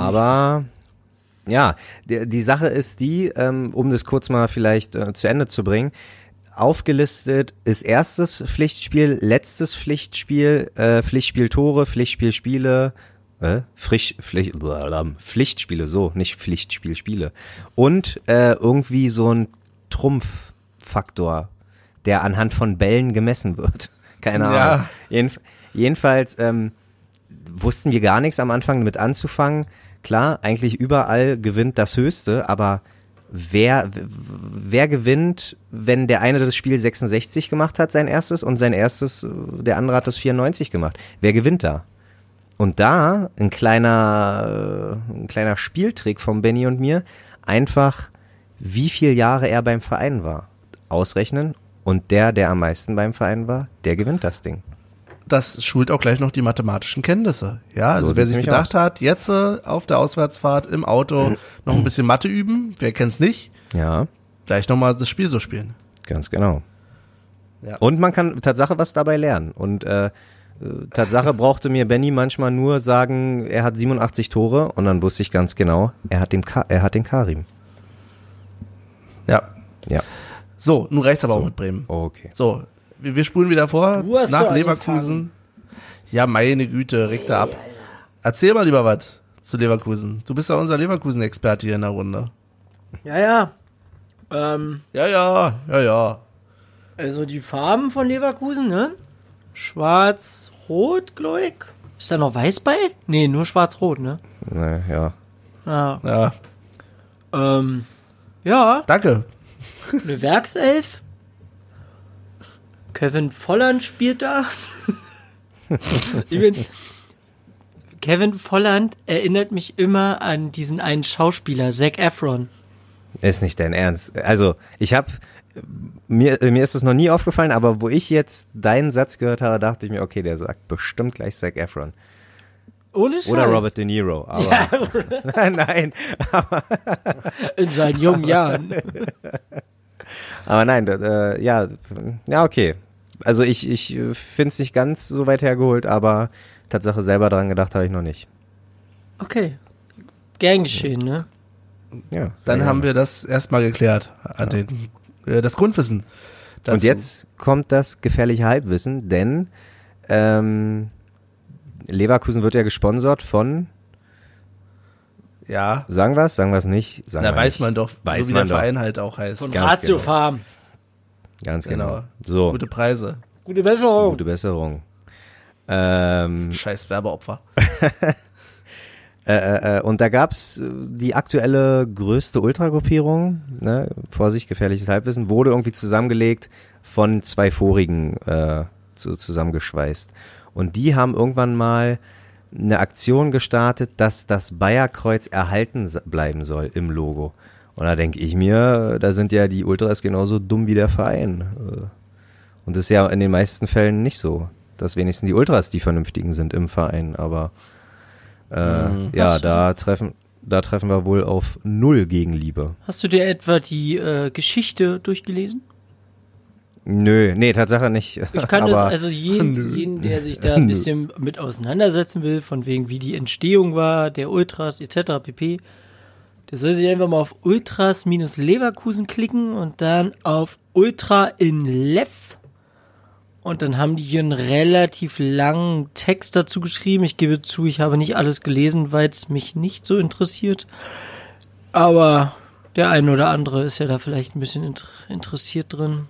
Ja, die, die Sache ist die, ähm, um das kurz mal vielleicht äh, zu Ende zu bringen, aufgelistet ist erstes Pflichtspiel, letztes Pflichtspiel, äh, Pflichtspiel Tore, Pflichtspiel Spiele, äh, Frisch, Pflicht, Pflichtspiele, so, nicht Pflichtspiel Spiele. Und äh, irgendwie so ein Trumpffaktor, der anhand von Bällen gemessen wird. Keine Ahnung. Ja. Jedenf jedenfalls ähm, wussten wir gar nichts am Anfang mit anzufangen. Klar, eigentlich überall gewinnt das Höchste, aber wer, wer gewinnt, wenn der eine das Spiel 66 gemacht hat, sein erstes, und sein erstes, der andere hat das 94 gemacht? Wer gewinnt da? Und da ein kleiner, ein kleiner Spieltrick von Benny und mir, einfach wie viele Jahre er beim Verein war, ausrechnen und der, der am meisten beim Verein war, der gewinnt das Ding. Das schult auch gleich noch die mathematischen Kenntnisse. Ja, also So wer sich gedacht hat, jetzt äh, auf der Auswärtsfahrt im Auto noch ein bisschen Mathe üben, wer kennt's nicht, Ja, gleich nochmal das Spiel so spielen. ganz genau. Ja. Und man kann Tatsache was dabei lernen. Und äh, Tatsache brauchte mir Benny manchmal nur sagen, er hat 87 Tore und dann wusste ich ganz genau, er hat den, Ka er hat den Karim. Ja. Ja, So, nun reicht's aber So. auch mit Bremen. okay. So, wir, wir spulen wieder vor Du hast nach angefangen. Leverkusen. Ja, meine Güte, reg da ab. Erzähl mal lieber was zu Leverkusen. Du bist ja unser Leverkusen-Experte hier in der Runde. Ja, ja. Ähm, Ja, ja, ja, ja. also die Farben von Leverkusen, ne? Schwarz-Rot, glaube ich. Ist da noch Weiß bei? Nee, nur Schwarz-Rot, ne? Na, ja. Ja. Ja, Ähm, ja, danke. eine Werkself. Kevin Volland spielt da. Übrigens, Kevin Volland erinnert mich immer an diesen einen Schauspieler, Zac Efron. Ist nicht dein Ernst. Also, ich habe mir, mir ist es noch nie aufgefallen, aber wo ich jetzt deinen Satz gehört habe, dachte ich mir, okay, der sagt bestimmt gleich Zac Efron. Ohne Scheiß. Oder Robert De Niro. Aber nein, In seinen jungen Jahren. aber nein, äh, ja, ja, okay. Also ich, ich finde es nicht ganz so weit hergeholt, aber Tatsache selber dran gedacht habe ich noch nicht. Okay. Gern geschehen, ne? Ja, Dann haben wir das erstmal geklärt. An den, äh, das Grundwissen. Dazu. Und jetzt kommt das gefährliche Halbwissen, denn ähm, Leverkusen wird ja gesponsert von, Ja, sagen wir es, sagen wir es nicht, sagen da weiß nicht. man doch, Weiß so wie man der doch. Verein halt auch heißt. Von Ganz Ratio genau. Farm. Ganz genau. Genau. So, Gute Preise. Gute Besserung. gute Besserung. Ähm, Scheiß Werbeopfer. Äh, äh, äh, und da gab's äh, die aktuelle größte Ultragruppierung, ne, Vorsicht, gefährliches Halbwissen, wurde irgendwie zusammengelegt von zwei vorigen äh, zu, zusammengeschweißt. Und die haben irgendwann mal eine Aktion gestartet, dass das Bayerkreuz erhalten bleiben soll im Logo. Und da denke ich mir, da sind ja die Ultras genauso dumm wie der Verein. Äh, Und das ist ja in den meisten Fällen nicht so, dass wenigstens die Ultras die vernünftigen sind im Verein, aber äh, ja, Was? da treffen, da treffen wir wohl auf null Gegenliebe. Hast du dir etwa die äh, Geschichte durchgelesen? Nö, nee, Tatsache nicht. Ich kann das, also jeden, Nö. jeden, der sich da ein bisschen mit auseinandersetzen will, von wegen wie die Entstehung war, der Ultras etc. pp. Der soll sich einfach mal auf Ultras-Leverkusen klicken und dann auf Ultra in Lev. Und dann haben die hier einen relativ langen Text dazu geschrieben. Ich gebe zu, ich habe nicht alles gelesen, weil es mich nicht so interessiert. Aber der ein oder andere ist ja da vielleicht ein bisschen inter interessiert drin.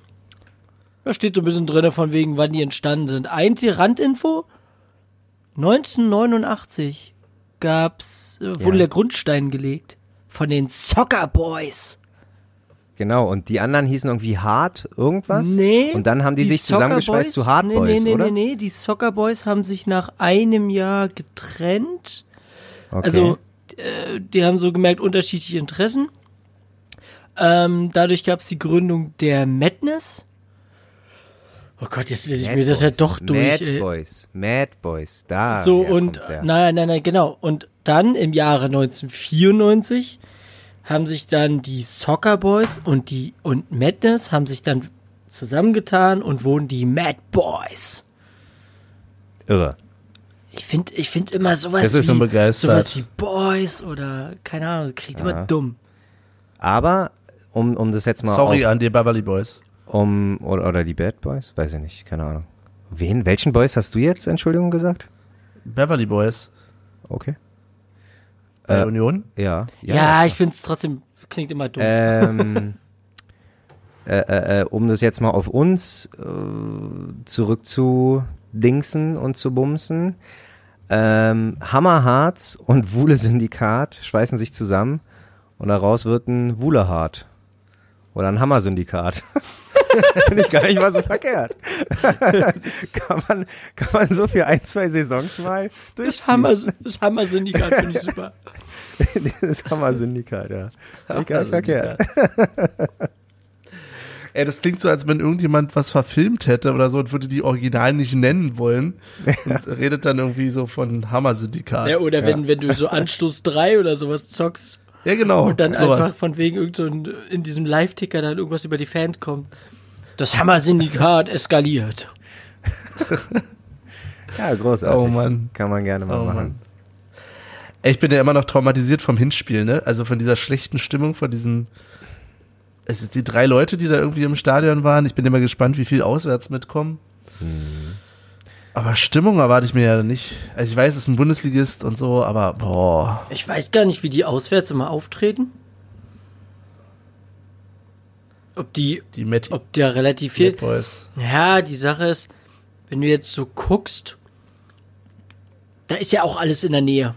Da steht so ein bisschen drin von wegen, wann die entstanden sind. Einzige Randinfo. 1989 gab's, äh, wurde Ja. der Grundstein gelegt. Von den Soccer Boys. Genau, und die anderen hießen irgendwie Hard irgendwas. Nee. Und dann haben die, sich Soccer zusammengeschweißt Boys- zu Hard nee, Boys, nee, nee, oder? Nee, nee, die Soccer Boys haben sich nach einem Jahr getrennt. Okay. Also, äh, die haben so gemerkt, unterschiedliche Interessen. Ähm, dadurch gab es die Gründung der Madness. Oh Gott, jetzt lese ich Mad mir das ja Boys, doch durch. Mad ey. Boys, Mad Boys, da. So, und, nein, nein, nein, genau. Und dann im Jahre 1994 haben sich dann die Soccer Boys und die, und Madness haben sich dann zusammengetan und wurden die Mad Boys. Irre. Ich finde ich find immer sowas Das ist wie, sowas wie Boys oder, keine Ahnung, klingt immer dumm. Aber, um, um das jetzt mal Sorry auf, an die Beverly Boys. um, oder, oder die Bad Boys? Weiß ich nicht, keine Ahnung. Wen, welchen Boys hast du jetzt, Entschuldigung, gesagt? Beverly Boys. Okay. Bei Äh, Union. Ja. Ja, ich finde es trotzdem, klingt immer dumm. ähm, äh, äh, äh, um das jetzt mal auf uns äh, zurück zu dingsen und zu bumsen. Ähm, Hammerharz und Wuhle Syndikat schweißen sich zusammen und daraus wird ein Wuhlehart. Oder ein Hammer-Syndikat. Finde ich gar nicht mal so verkehrt. kann, man, kann man so für ein, zwei Saisons mal das durchziehen. Hammer, das Hammer-Syndikat finde ich super. das Hammer-Syndikat, ja. Ich gar nicht verkehrt. Ey, das klingt so, als wenn irgendjemand was verfilmt hätte oder so und würde die Original nicht nennen wollen und redet dann irgendwie so von Hammer-Syndikat. Ja, oder wenn, wenn du so Anstoß 3 oder sowas zockst Ja, genau. und dann sowas. einfach von wegen irgend so in diesem Live-Ticker dann irgendwas über die Fans kommt. Das Hammer-Syndikat eskaliert. Ja, großartig. Oh Mann. Kann man gerne mal Oh machen. Mann. Ey, ich bin ja immer noch traumatisiert vom Hinspiel, ne? Also von dieser schlechten Stimmung, von diesem. Es sind die drei Leute, die da irgendwie im Stadion waren. Ich bin immer gespannt, wie viel auswärts mitkommen. Aber Stimmung erwarte ich mir ja nicht. Also ich weiß, es ist ein Bundesligist und so, aber boah. Ich weiß gar nicht, wie die auswärts immer auftreten. Ob die, Die Met ob der relativ viel. Boys. Ja, die Sache ist, wenn du jetzt so guckst, da ist ja auch alles in der Nähe.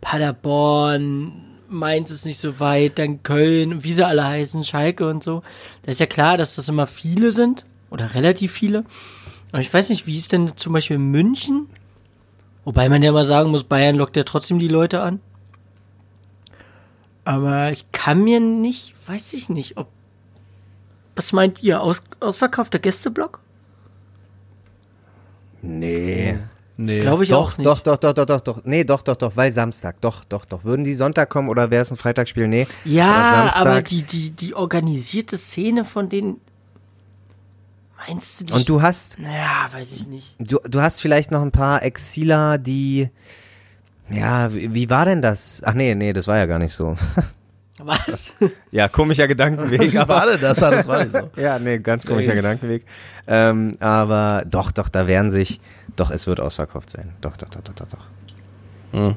Paderborn, Mainz ist nicht so weit, dann Köln, wie sie alle heißen, Schalke und so. Da ist ja klar, dass das immer viele sind oder relativ viele. Aber ich weiß nicht, wie ist denn zum Beispiel München? Wobei man ja mal sagen muss, Bayern lockt ja trotzdem die Leute an. Aber ich kann mir nicht, weiß ich nicht, ob. Was meint ihr? Aus, ausverkaufter Gästeblock? Nee. Nee. Glaube ich Doch, auch nicht. doch, doch, doch, doch, doch, doch. Nee, doch, doch, doch, weil Samstag. Doch, doch, doch. Würden die Sonntag kommen oder wäre es ein Freitagsspiel? Nee. Ja, Aber die, die, die organisierte Szene von denen. Meinst du die? Und du hast, Naja, weiß ich nicht. du, du hast vielleicht noch ein paar Exiler, die, ja, wie, wie war denn das? Ach nee, nee, das war ja gar nicht so. Was? Ja, komischer Gedankenweg, Wie war aber. denn das? Das war nicht so. Ja, nee, ganz komischer Echt? Gedankenweg. Ähm, aber doch, doch, da werden sich, doch, es wird ausverkauft sein. Doch, doch, doch, doch, doch, doch. Hm.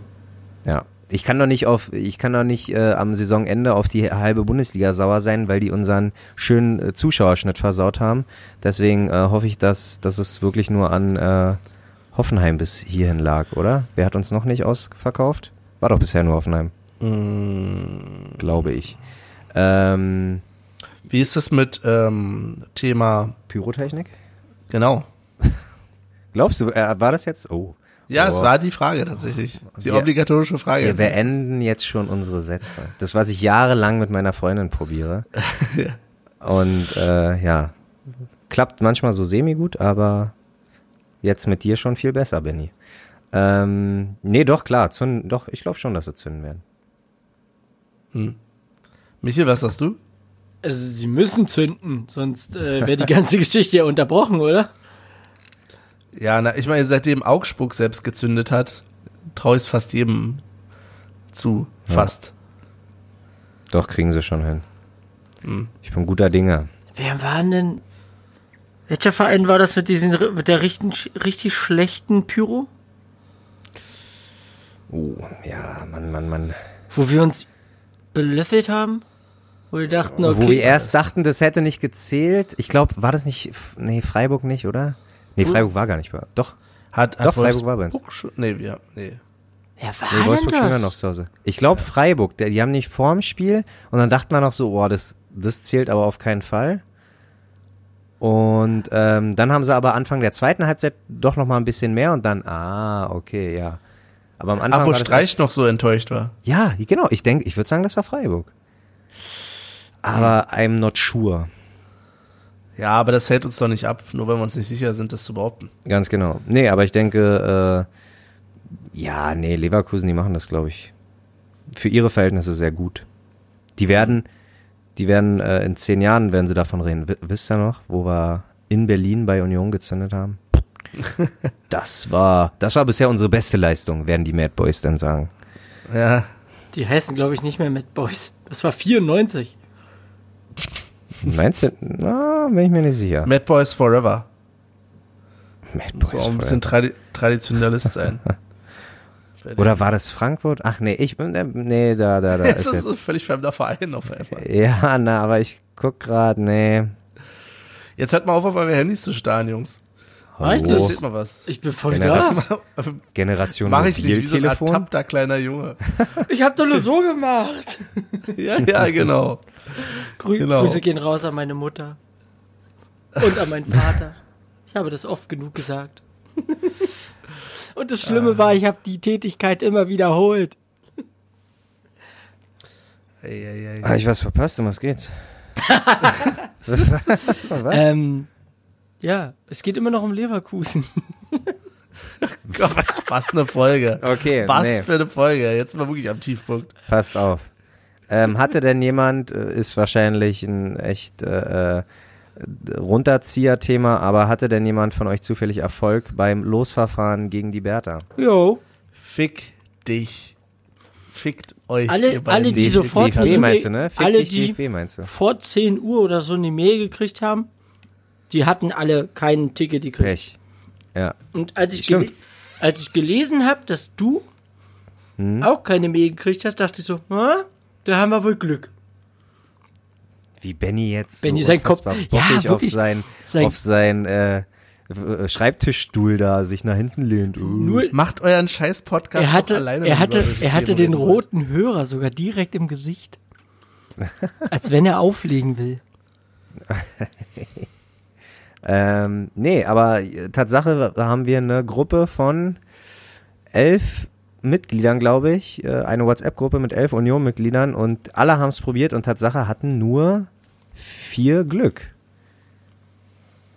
Ja. Ich kann doch nicht auf, ich kann doch nicht äh, am Saisonende auf die halbe Bundesliga sauer sein, weil die unseren schönen äh, Zuschauerschnitt versaut haben. Deswegen äh, hoffe ich, dass, dass es wirklich nur an äh, Hoffenheim bis hierhin lag, oder? Wer hat uns noch nicht ausverkauft? War doch bisher nur Hoffenheim, Mm, glaube ich. Ähm, Wie ist es mit ähm, Thema, Pyrotechnik? genau. Glaubst du, äh, war das jetzt? Oh. Ja, oh. es war die Frage tatsächlich. Die Wir- obligatorische Frage. Wir beenden jetzt schon unsere Sätze. Das, was ich jahrelang mit meiner Freundin probiere. Und äh, ja, klappt manchmal so semi-gut, aber jetzt mit dir schon viel besser, Benny. Ähm, nee, doch, klar, zünden, doch, ich glaube schon, dass sie zünden werden. Michael, was sagst du? Also, sie müssen zünden, sonst äh, wäre die ganze Geschichte ja unterbrochen, oder? Ja, na, ich meine, seitdem Augsburg selbst gezündet hat, traue ich es fast jedem zu. Fast. Doch, kriegen sie schon hin. Hm. Ich bin guter Dinge. Wer war denn. Welcher Verein war das mit, diesen, mit der richtig, richtig schlechten Pyro? Oh, ja, Mann, Mann, Mann. Wo wir uns belöffelt haben? Wo wir dachten, okay. Wo wir erst dachten, das hätte nicht gezählt. Ich glaube, war das nicht, nee, Freiburg nicht, oder? Nee, Freiburg war gar nicht bei, doch. Hat, hat Doch, Freiburg war bei uns. Schon- Nee, ja, nee. Wer war Nee, denn Wolfsburg das? spielen wir noch zu Hause. Ich glaube Freiburg, der- die haben nicht vorm Spiel und dann dachten wir noch so, boah, das, das zählt aber auf keinen Fall. Und ähm, dann haben sie aber Anfang der zweiten Halbzeit doch noch mal ein bisschen mehr und dann, ah, okay, ja. Aber am Anfang Ach, wo Streich noch so enttäuscht war. Ja, genau. Ich denke, ich würde sagen, das war Freiburg. Aber I'm not sure. Ja, aber das hält uns doch nicht ab, nur wenn wir uns nicht sicher sind, das zu behaupten. Ganz genau. Nee, aber ich denke, äh, ja, nee, Leverkusen, die machen das, glaube ich, für ihre Verhältnisse sehr gut. Die werden, die werden äh, in zehn Jahren werden sie davon reden. W wisst ihr noch, wo wir in Berlin bei Union gezündet haben? Das war, das war bisher unsere beste Leistung, werden die Mad Boys dann sagen. Ja, Die heißen, glaube ich, nicht mehr Mad Boys. Das war 94. Meinst du? Na, bin ich mir nicht sicher. Mad Boys Forever. Mad Muss man auch ein bisschen Tradi Traditionalist sein. Oder war das Frankfurt? Ach nee, ich bin, nee, da, da, da Jetzt ist ist es ein jetzt. völlig fremder Verein auf einmal. Ja, na, aber ich guck grad, nee. Jetzt hört mal auf, auf eure Handys zu starren, Jungs. Hallo. du? Erzählt mal was. Ich bin voll Generation. da. Generation Mach ich nicht wie so ein ertappter kleiner Junge. Ich habe doch nur so gemacht. Ja, ja, genau. Grü Genau. Grüße gehen raus an meine Mutter. Und an meinen Vater. Ich habe das oft genug gesagt. Und das Schlimme war, ich habe die Tätigkeit immer wiederholt. Ey, ey, ey. Ah, ich was verpasst, um was geht's? Ähm, ja, es geht immer noch um Leverkusen. Gott, was eine Folge. Okay, Was nee, für eine Folge. Jetzt mal wirklich am Tiefpunkt. passt auf. Ähm, hatte denn jemand, äh, ist wahrscheinlich ein echt äh, äh, Runterzieher-Thema, aber hatte denn jemand von euch zufällig Erfolg beim Losverfahren gegen die Bertha? Jo. Fick dich. Fickt euch. Alle- alle, die sofort DFB meinst du, ne? Fick alle, dich, die- DFB meinst du? Vor 10 Uhr oder so eine Mail gekriegt haben, die hatten alle kein Ticket gekriegt. Pech. Ja. Und als ich, gele als ich gelesen habe, dass du Hm? auch keine Mail gekriegt hast, dachte ich so, na, da haben wir wohl Glück. Wie Benny jetzt Benny so sein Kopf- unfassbar Ja, bockig auf sein, Sein- auf sein äh, äh, Schreibtischstuhl da sich nach hinten lehnt. Uh. Nur, Macht euren scheiß Podcast er hatte, alleine. er hatte, er hatte den roten Hörer sogar direkt im Gesicht. Als wenn er auflegen will. Ähm, nee, aber äh, Tatsache haben wir eine Gruppe von elf Mitgliedern, glaube ich. Äh, eine WhatsApp-Gruppe mit elf Union-Mitgliedern und alle haben es probiert und Tatsache hatten nur vier Glück.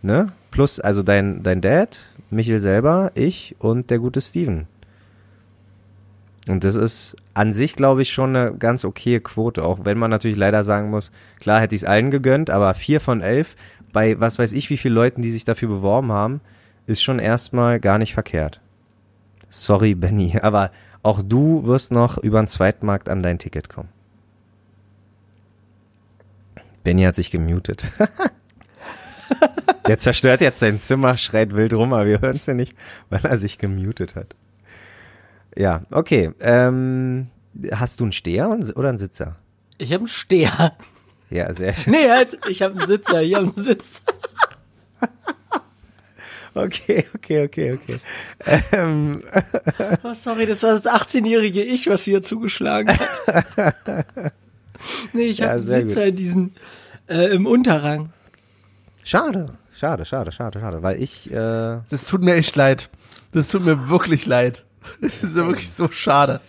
Ne? Plus, also dein, dein Dad, Michael selber, ich und der gute Steven. Und das ist an sich, glaube ich, schon eine ganz okaye Quote, auch wenn man natürlich leider sagen muss, klar hätte ich es allen gegönnt, aber vier von elf bei was weiß ich, wie viele Leuten, die sich dafür beworben haben, ist schon erstmal gar nicht verkehrt. Sorry, Benny, aber auch du wirst noch über den Zweitmarkt an dein Ticket kommen. Benny hat sich gemutet. Der zerstört jetzt sein Zimmer, schreit wild rum, aber wir hören es ja nicht, weil er sich gemutet hat. Ja, okay. Ähm, hast du einen Steher oder einen Sitzer? Ich habe einen Steher. Ja, sehr schön. Nee, halt, ich habe einen Sitzer, ich habe einen Sitz. Okay, okay, okay, okay. Ähm, Oh, sorry, das war das 18-jährige Ich, was wieder zugeschlagen hat. nee, ich Ja, habe Sitzer in diesen, äh, im Unterrang. schade, schade, schade, schade, schade, weil ich, äh, Das tut mir echt leid. Das tut mir wirklich leid. Das ist ja wirklich so schade.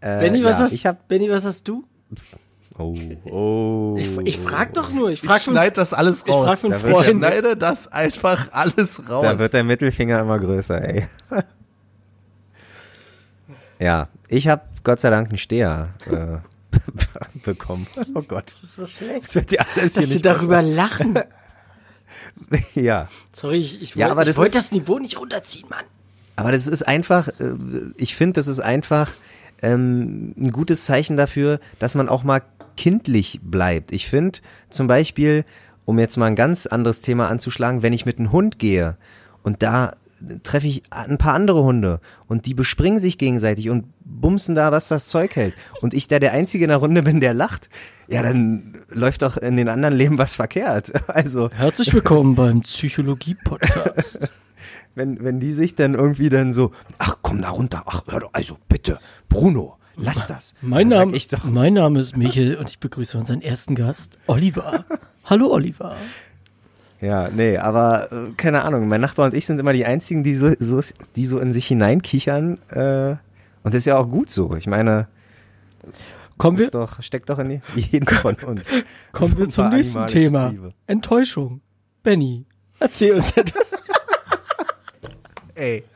äh Benny, was, ja, hast, ich hab, Benny, was hast du? oh, oh. Ich, ich frag doch nur. Ich Ich frag von, schneid das alles ich raus. frag von Da ich Freunden. schneide das einfach alles raus. Da wird der Mittelfinger immer größer, ey. ja, ich habe Gott sei Dank einen Steher äh, bekommen. Oh Gott, Das ist so schlecht. das wird ja alles hier Dass wir nicht darüber lachen. besser. Ja, Sorry, ich, ich Ja, wollte aber ich das wollte ist- das Niveau nicht runterziehen, Mann. Aber das ist einfach, äh, ich finde, das ist einfach ähm, ein gutes Zeichen dafür, dass man auch mal kindlich bleibt. Ich finde zum Beispiel, um jetzt mal ein ganz anderes Thema anzuschlagen, wenn ich mit einem Hund gehe und da treffe ich ein paar andere Hunde und die bespringen sich gegenseitig und bumsen da, was das Zeug hält. Und ich da der Einzige in der Runde bin, der lacht. Ja, dann läuft doch in den anderen Leben was verkehrt. Also, Herzlich willkommen beim Psychologie-Podcast. Wenn, wenn die sich dann irgendwie dann so, ach komm da runter, ach hör doch, also bitte, Bruno, lass das. Mein sag Name, mein Name ist Michel und ich begrüße unseren ersten Gast, Oliver. Hallo Oliver. Ja, nee, aber äh, keine Ahnung. Mein Nachbar und ich sind immer die einzigen, die so, so die so in sich hineinkichern. Äh, und das ist ja auch gut so. Ich meine, Kommen wir, doch, steckt doch in jeden von uns. kommen So wir zum nächsten Thema. Triebe. Enttäuschung. Benny, erzähl uns etwas. Ey.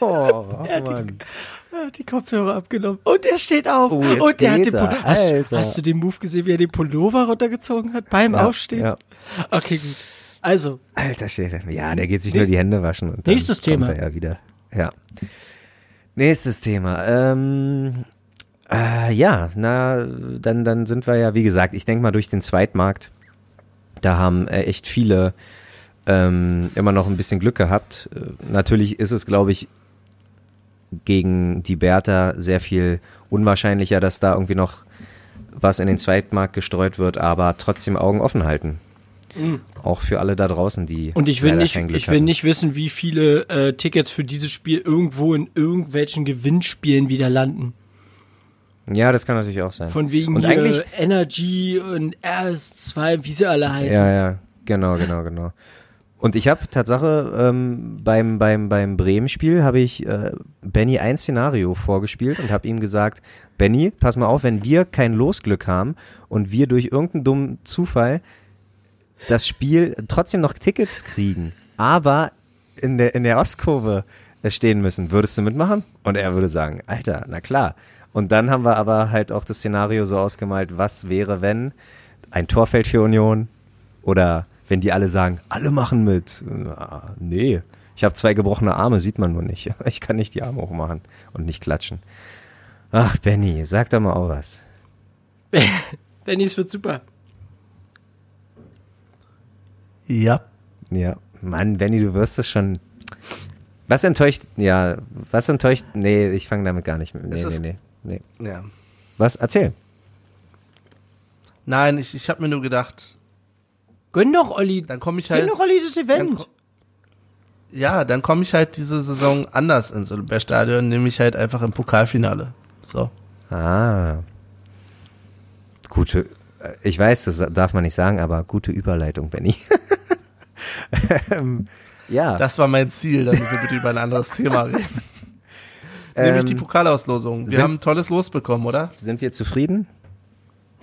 Oh, Er hat Mann. Er hat die Kopfhörer abgenommen. Und er steht auf. Oh, und er hat den er. Pullover. Hast, hast du den Move gesehen, wie er den Pullover runtergezogen hat beim Ja, Aufstehen? ja. Okay, gut. Also, Alter Schäde. Ja, der geht sich nur die Hände waschen. Und dann Nächstes kommt Thema. Er ja wieder. Ja. Nächstes Thema. Ähm, äh, ja, na, dann, dann sind wir ja, wie gesagt, ich denke mal durch den Zweitmarkt, da haben äh, echt viele ähm, immer noch ein bisschen Glück gehabt. Natürlich ist es, glaube ich, gegen die Bertha sehr viel unwahrscheinlicher, dass da irgendwie noch was in den Zweitmarkt gestreut wird, aber trotzdem Augen offen halten. Auch für alle da draußen, die und ich will nicht, ich will hatten. nicht wissen, wie viele äh, Tickets für dieses Spiel irgendwo in irgendwelchen Gewinnspielen wieder landen. Ja, das kann natürlich auch sein. Von wegen Und eigentlich- Energy und RS2, wie sie alle heißen. Ja, ja, genau, genau, genau. Und ich habe Tatsache ähm, beim beim beim Bremen-Spiel habe ich äh, Benny ein Szenario vorgespielt und habe ihm gesagt, Benny, pass mal auf, wenn wir kein Losglück haben und wir durch irgendeinen dummen Zufall das Spiel trotzdem noch Tickets kriegen, aber in der in der Ostkurve stehen müssen, würdest du mitmachen? Und er würde sagen, Alter, na klar. Und dann haben wir aber halt auch das Szenario so ausgemalt, was wäre, wenn ein Tor fällt für Union oder wenn die alle sagen, alle machen mit. Na, nee, ich habe zwei gebrochene Arme, sieht man nur nicht. Ich kann nicht die Arme hochmachen und nicht klatschen. Ach, Benny, sag doch mal auch was. Benny, es wird super. Ja. Ja, Mann, Benny, du wirst es schon. Was enttäuscht, ja, was enttäuscht, nee, ich fange damit gar nicht mit. Nee, nee, nee, nee. Ja. Was, erzähl. Nein, ich, ich habe mir nur gedacht, Gönn doch, Olli. dann komme ich Gönn halt. doch, Olli, das Dann, Event. ko- ja, dann komme ich halt diese Saison anders ins Olympiastadion, nämlich halt einfach im Pokalfinale. So. Ah. Gute, äh, ich weiß, das darf man nicht sagen, aber gute Überleitung, Benny. ähm, ja. Das war mein Ziel, dann müssen wir bitte über ein anderes Thema reden. Nämlich Ähm, die Pokalauslosung. Wir sind- haben ein tolles Los bekommen, oder? Sind wir zufrieden?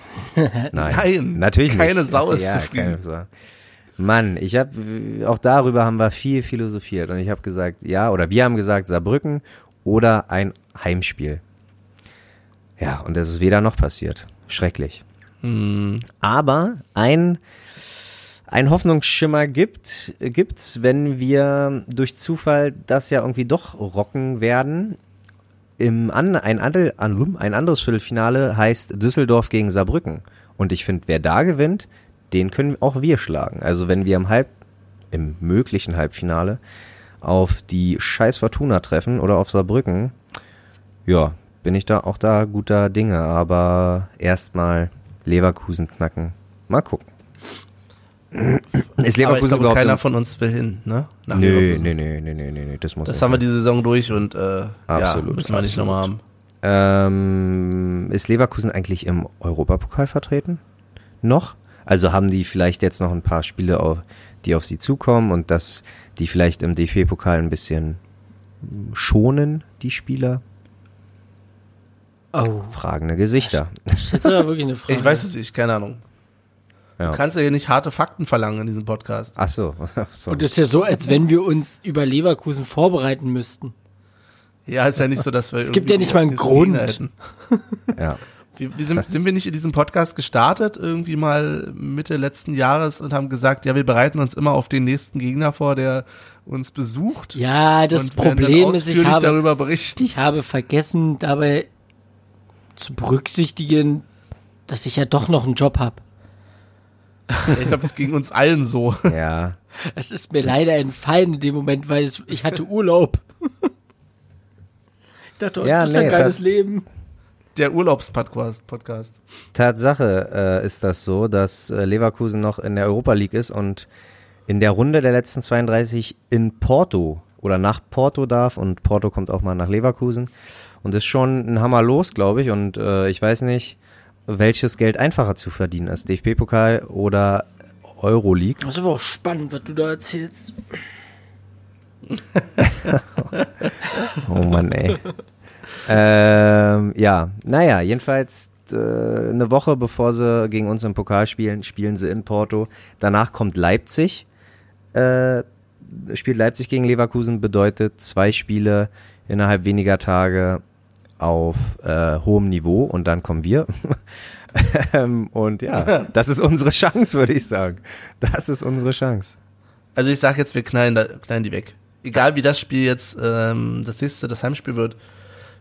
Nein. Nein, Natürlich keine nicht. Sau ist ja, zufrieden. Keine Sau. Mann, ich habe auch darüber haben wir viel philosophiert und ich habe gesagt, ja, oder wir haben gesagt Saarbrücken oder ein Heimspiel. Ja, und das ist weder noch passiert. Schrecklich. Hm. Aber ein ein Hoffnungsschimmer gibt gibt's, wenn wir durch Zufall das ja irgendwie doch rocken werden. Im an, ein, an- ein anderes Viertelfinale heißt Düsseldorf gegen Saarbrücken. Und ich finde, wer da gewinnt, den können auch wir schlagen. Also wenn wir im Halb, im möglichen Halbfinale auf die scheiß Fortuna treffen oder auf Saarbrücken, ja, bin ich da auch da guter Dinge. Aber erstmal Leverkusen knacken. Mal gucken. Ist Aber ich Leverkusen glaube, überhaupt keiner von uns will hin, ne? Nach Nö, Leverkusen. nee, nee, nee, nee, nee, nee, das muss Das haben wir sein. die Saison durch und äh, Absolut, ja, müssen wir nicht nochmal haben. Ähm, ist Leverkusen eigentlich im Europapokal vertreten? Noch? Also haben die vielleicht jetzt noch ein paar Spiele, auf, die auf sie zukommen und dass die vielleicht im DFB-Pokal ein bisschen schonen, die Spieler? Oh, Fragende Gesichter. das ist jetzt aber wirklich eine Frage. Ich weiß es nicht, keine Ahnung. Ja. Du kannst ja hier nicht harte Fakten verlangen in diesem Podcast. Ach so. so. Und es ist ja so, als wenn wir uns über Leverkusen vorbereiten müssten. Ja, ist ja nicht so, dass wir Es gibt ja nicht mal einen Grund. Ja. Wie, wie sind, sind wir nicht in diesem Podcast gestartet, irgendwie mal Mitte letzten Jahres und haben gesagt, ja, wir bereiten uns immer auf den nächsten Gegner vor, der uns besucht. Ja, das und Problem dann ist, ich habe, darüber berichten. ich habe vergessen, dabei zu berücksichtigen, dass ich ja doch noch einen Job habe. Ich glaube, es ging uns allen so. Ja. Es ist mir leider entfallen in dem Moment, weil es, ich hatte Urlaub. ich dachte, oh, Ja, das ist ein nee, geiles Leben. Der Urlaubspodcast. Podcast. Tatsache äh, ist das so, dass äh, Leverkusen noch in der Europa League ist und in der Runde der letzten 32 in Porto oder nach Porto darf und Porto kommt auch mal nach Leverkusen und ist schon ein Hammer los, glaube ich. Und äh, ich weiß nicht, welches Geld einfacher zu verdienen ist, DFB-Pokal oder Euroleague. Das ist aber auch spannend, was du da erzählst. Oh Mann, ey. ähm, ja, naja, jedenfalls äh, eine Woche bevor sie gegen uns im Pokal spielen, spielen sie in Porto. Danach kommt Leipzig. Äh, spielt Leipzig gegen Leverkusen, bedeutet zwei Spiele innerhalb weniger Tage auf äh, hohem Niveau und dann kommen wir. ähm, und ja, das ist unsere Chance, würde ich sagen. Das ist unsere Chance. Also ich sag jetzt, wir knallen, da, knallen die weg. Egal wie das Spiel jetzt ähm, das nächste, das Heimspiel wird,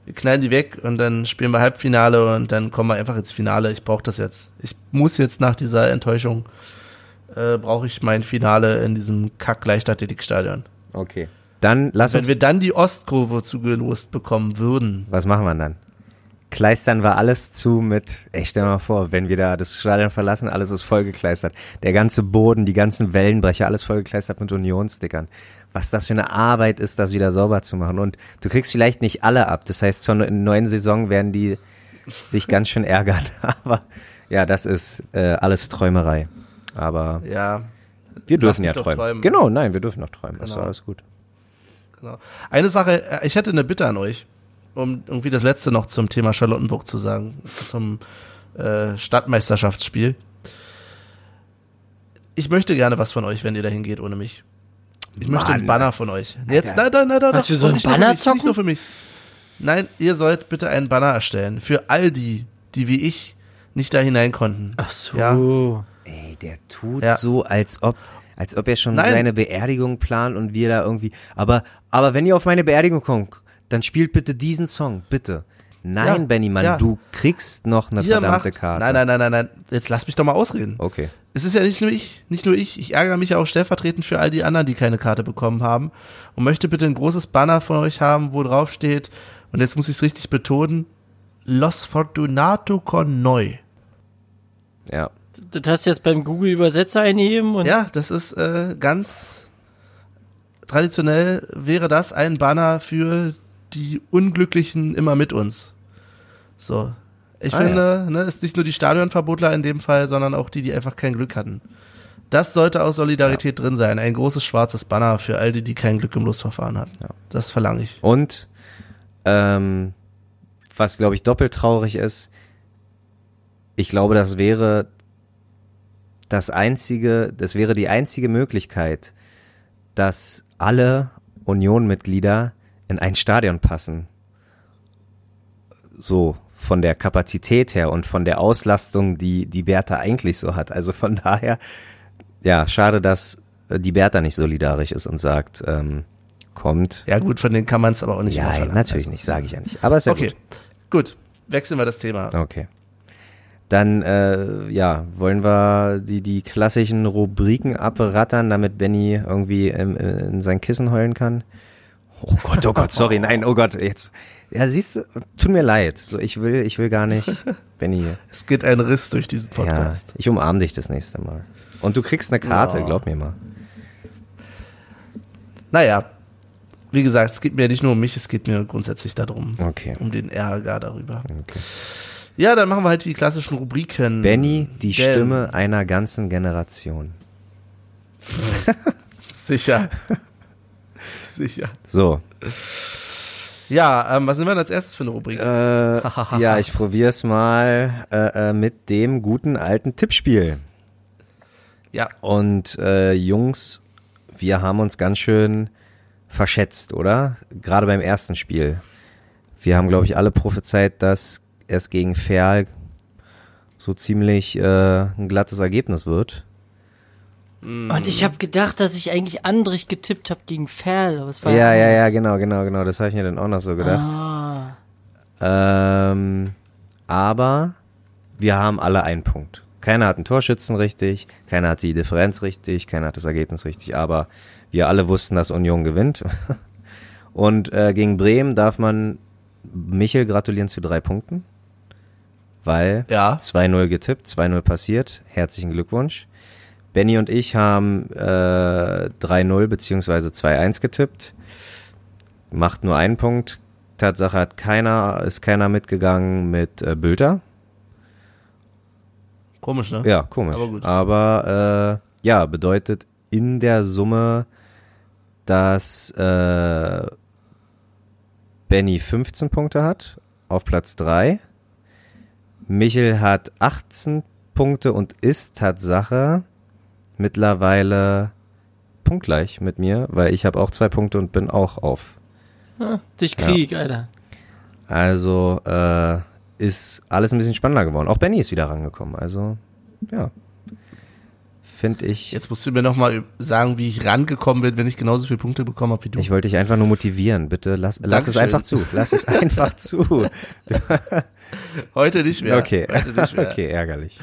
wir knallen die weg und dann spielen wir Halbfinale und dann kommen wir einfach ins Finale. Ich brauche das jetzt. Ich muss jetzt nach dieser Enttäuschung, äh, brauche ich mein Finale in diesem Kack-Leichtathletikstadion. Okay. Dann lass Wenn uns wir dann die Ostkurve zugelost bekommen würden, Was machen wir dann? Kleistern wir alles zu mit, ey, stell dir mal vor, wenn wir da das Stadion verlassen, alles ist vollgekleistert. Der ganze Boden, die ganzen Wellenbrecher, alles vollgekleistert mit Unionsstickern. Was das für eine Arbeit ist, das wieder sauber zu machen. Und du kriegst vielleicht nicht alle ab. Das heißt, zur ne- neuen Saison werden die sich ganz schön ärgern. Aber ja, das ist äh, alles Träumerei. Aber ja, wir dürfen ja träumen. träumen. Genau, nein, wir dürfen noch träumen. Ist Genau. doch alles gut. Genau. Eine Sache, äh, ich hätte eine Bitte an euch, um irgendwie das letzte noch zum Thema Charlottenburg zu sagen, zum äh, Stadtmeisterschaftsspiel. Ich möchte gerne was von euch, wenn ihr dahin geht ohne mich. Ich möchte einen Mann. Banner von euch. Jetzt, nein, nein, nein, nein, Was, wir sollen nicht nur für Banner mich, zocken? Nicht nur für mich. Nein, ihr sollt bitte einen Banner erstellen für all die, die wie ich nicht da hinein konnten. Ach so. Ja. Ey, der tut Ja. so, als ob, als ob er schon Nein. seine Beerdigung plant und wir da irgendwie. Aber, aber wenn ihr auf meine Beerdigung kommt, dann spielt bitte diesen Song, bitte. Nein, Ja, Benny, Mann, ja. du kriegst noch eine Ihr verdammte macht, Karte. Nein, nein, nein, nein, nein. Jetzt lass mich doch mal ausreden. Okay. Es ist ja nicht nur ich, nicht nur ich. Ich ärgere mich ja auch stellvertretend für all die anderen, die keine Karte bekommen haben. Und möchte bitte ein großes Banner von euch haben, wo drauf steht, und jetzt muss ich es richtig betonen, Los Fortunato con Noi. Ja. Das hast du jetzt beim Google-Übersetzer eingegeben und Ja, das ist äh, ganz traditionell wäre das ein Banner für die Unglücklichen immer mit uns. So. Ich Ah, finde, ne, ist nicht nur die Stadionverbotler in dem Fall, sondern auch die, die einfach kein Glück hatten. Das sollte aus Solidarität drin sein. Ein großes schwarzes Banner für all die, die kein Glück im Lustverfahren hatten. Das verlange ich. Und ähm, was glaube ich doppelt traurig ist, ich glaube, das wäre das einzige, das wäre die einzige Möglichkeit, dass alle Union-Mitglieder in ein Stadion passen. So von der Kapazität her und von der Auslastung, die die Bertha eigentlich so hat. Also von daher, ja, schade, dass äh, die Bertha nicht solidarisch ist und sagt, ähm, kommt. Ja gut, von denen kann man es aber auch nicht Ja, natürlich Also, nicht, sage ich ja nicht. Aber ist ja Okay, gut. Wechseln wir das Thema. gut. Okay. Dann, äh, ja, wollen wir die, die klassischen Rubriken abrattern, damit Benny irgendwie im, in sein Kissen heulen kann? Oh Gott, oh Gott, sorry, nein, oh Gott, jetzt. Ja, siehst du, tut mir leid. So, ich will, ich will gar nicht, Benny. Es geht ein Riss durch diesen Ja, Podcast. ich umarm dich das nächste Mal. Und du kriegst eine Karte, Ja. glaub mir mal. Naja, wie gesagt, es geht mir nicht nur um mich, es geht mir grundsätzlich darum, Okay. um den Ärger darüber. okay. Ja, dann machen wir halt die klassischen Rubriken. Benny, die Denn- Stimme einer ganzen Generation. Sicher. Sicher. So, Ja, ähm, was nehmen wir denn als erstes für eine Rubrik? Äh, ja, ich probier's mal äh, äh, mit dem guten alten Tippspiel. ja, Und äh, Jungs, wir haben uns ganz schön verschätzt, oder? Gerade beim ersten Spiel. Wir haben, glaube ich, alle prophezeit, dass es gegen Ferl so ziemlich äh, ein glattes Ergebnis wird. Und ich habe gedacht, dass ich eigentlich Andrich getippt habe gegen Ferl, aber es war Ja, ja, ja, genau, genau, genau. Das habe ich mir dann auch noch so gedacht. Ah, Ähm, aber wir haben alle einen Punkt. keiner hat einen Torschützen richtig, keiner hat die Differenz richtig, keiner hat das Ergebnis richtig, aber wir alle wussten, dass Union gewinnt. Und äh, gegen Bremen darf man Michel gratulieren zu drei Punkten, weil Ja. 2-0 getippt, 2-0 passiert. Herzlichen Glückwunsch. Benny und ich haben äh, 3-0 beziehungsweise 2-1 getippt. Macht nur einen Punkt. Tatsache hat keiner, ist keiner mitgegangen mit äh, Bülter. Komisch, ne? Ja, komisch. Aber gut. Aber äh, ja, bedeutet in der Summe, dass äh, Benny 15 Punkte hat auf Platz 3. Michel hat 18 Punkte und ist Tatsache mittlerweile punktgleich mit mir, weil ich habe auch zwei Punkte und bin auch auf. Dich Krieg, Alter. Also äh, ist alles ein bisschen spannender geworden. Auch Benny ist wieder rangekommen. Also ja, finde ich. Jetzt musst du mir nochmal sagen, wie ich rangekommen bin, wenn ich genauso viele Punkte bekommen habe wie du. Ich wollte dich einfach nur motivieren. Bitte lass, lass es einfach zu. Lass es einfach zu. Heute nicht mehr. Okay. Heute nicht mehr. okay, ärgerlich.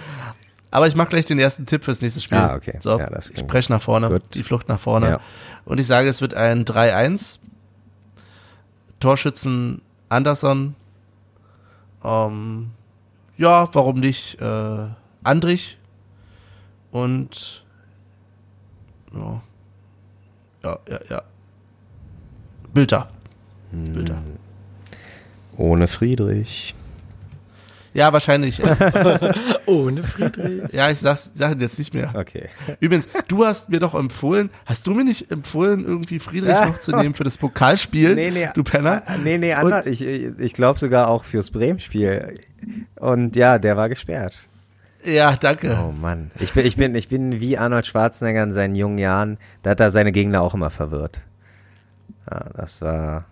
Aber ich mache gleich den ersten Tipp fürs nächste Spiel. Ah, okay. So, Ja, das ich spreche nach vorne, gut. die Flucht nach vorne. Ja. Und ich sage, es wird ein 3-1. Torschützen Anderson. Ähm, ja, warum nicht äh, Andrich. Und ja, ja, ja, ja. Bilder. Hm. Bilder. Ohne Friedrich. Ja, wahrscheinlich. Ohne Friedrich. ja, ich sag's, sag jetzt nicht mehr. Okay. Übrigens, du hast mir doch empfohlen, hast du mir nicht empfohlen, irgendwie Friedrich noch zu nehmen für das Pokalspiel? Du Penner? äh, Nee, nee, anders. Ich, ich glaube sogar auch fürs Bremen-Spiel. Und ja, der war gesperrt. Ja, danke. Oh Mann. Ich bin, ich bin, ich bin wie Arnold Schwarzenegger in seinen jungen Jahren. Da hat er seine Gegner auch immer verwirrt. Ja, das war.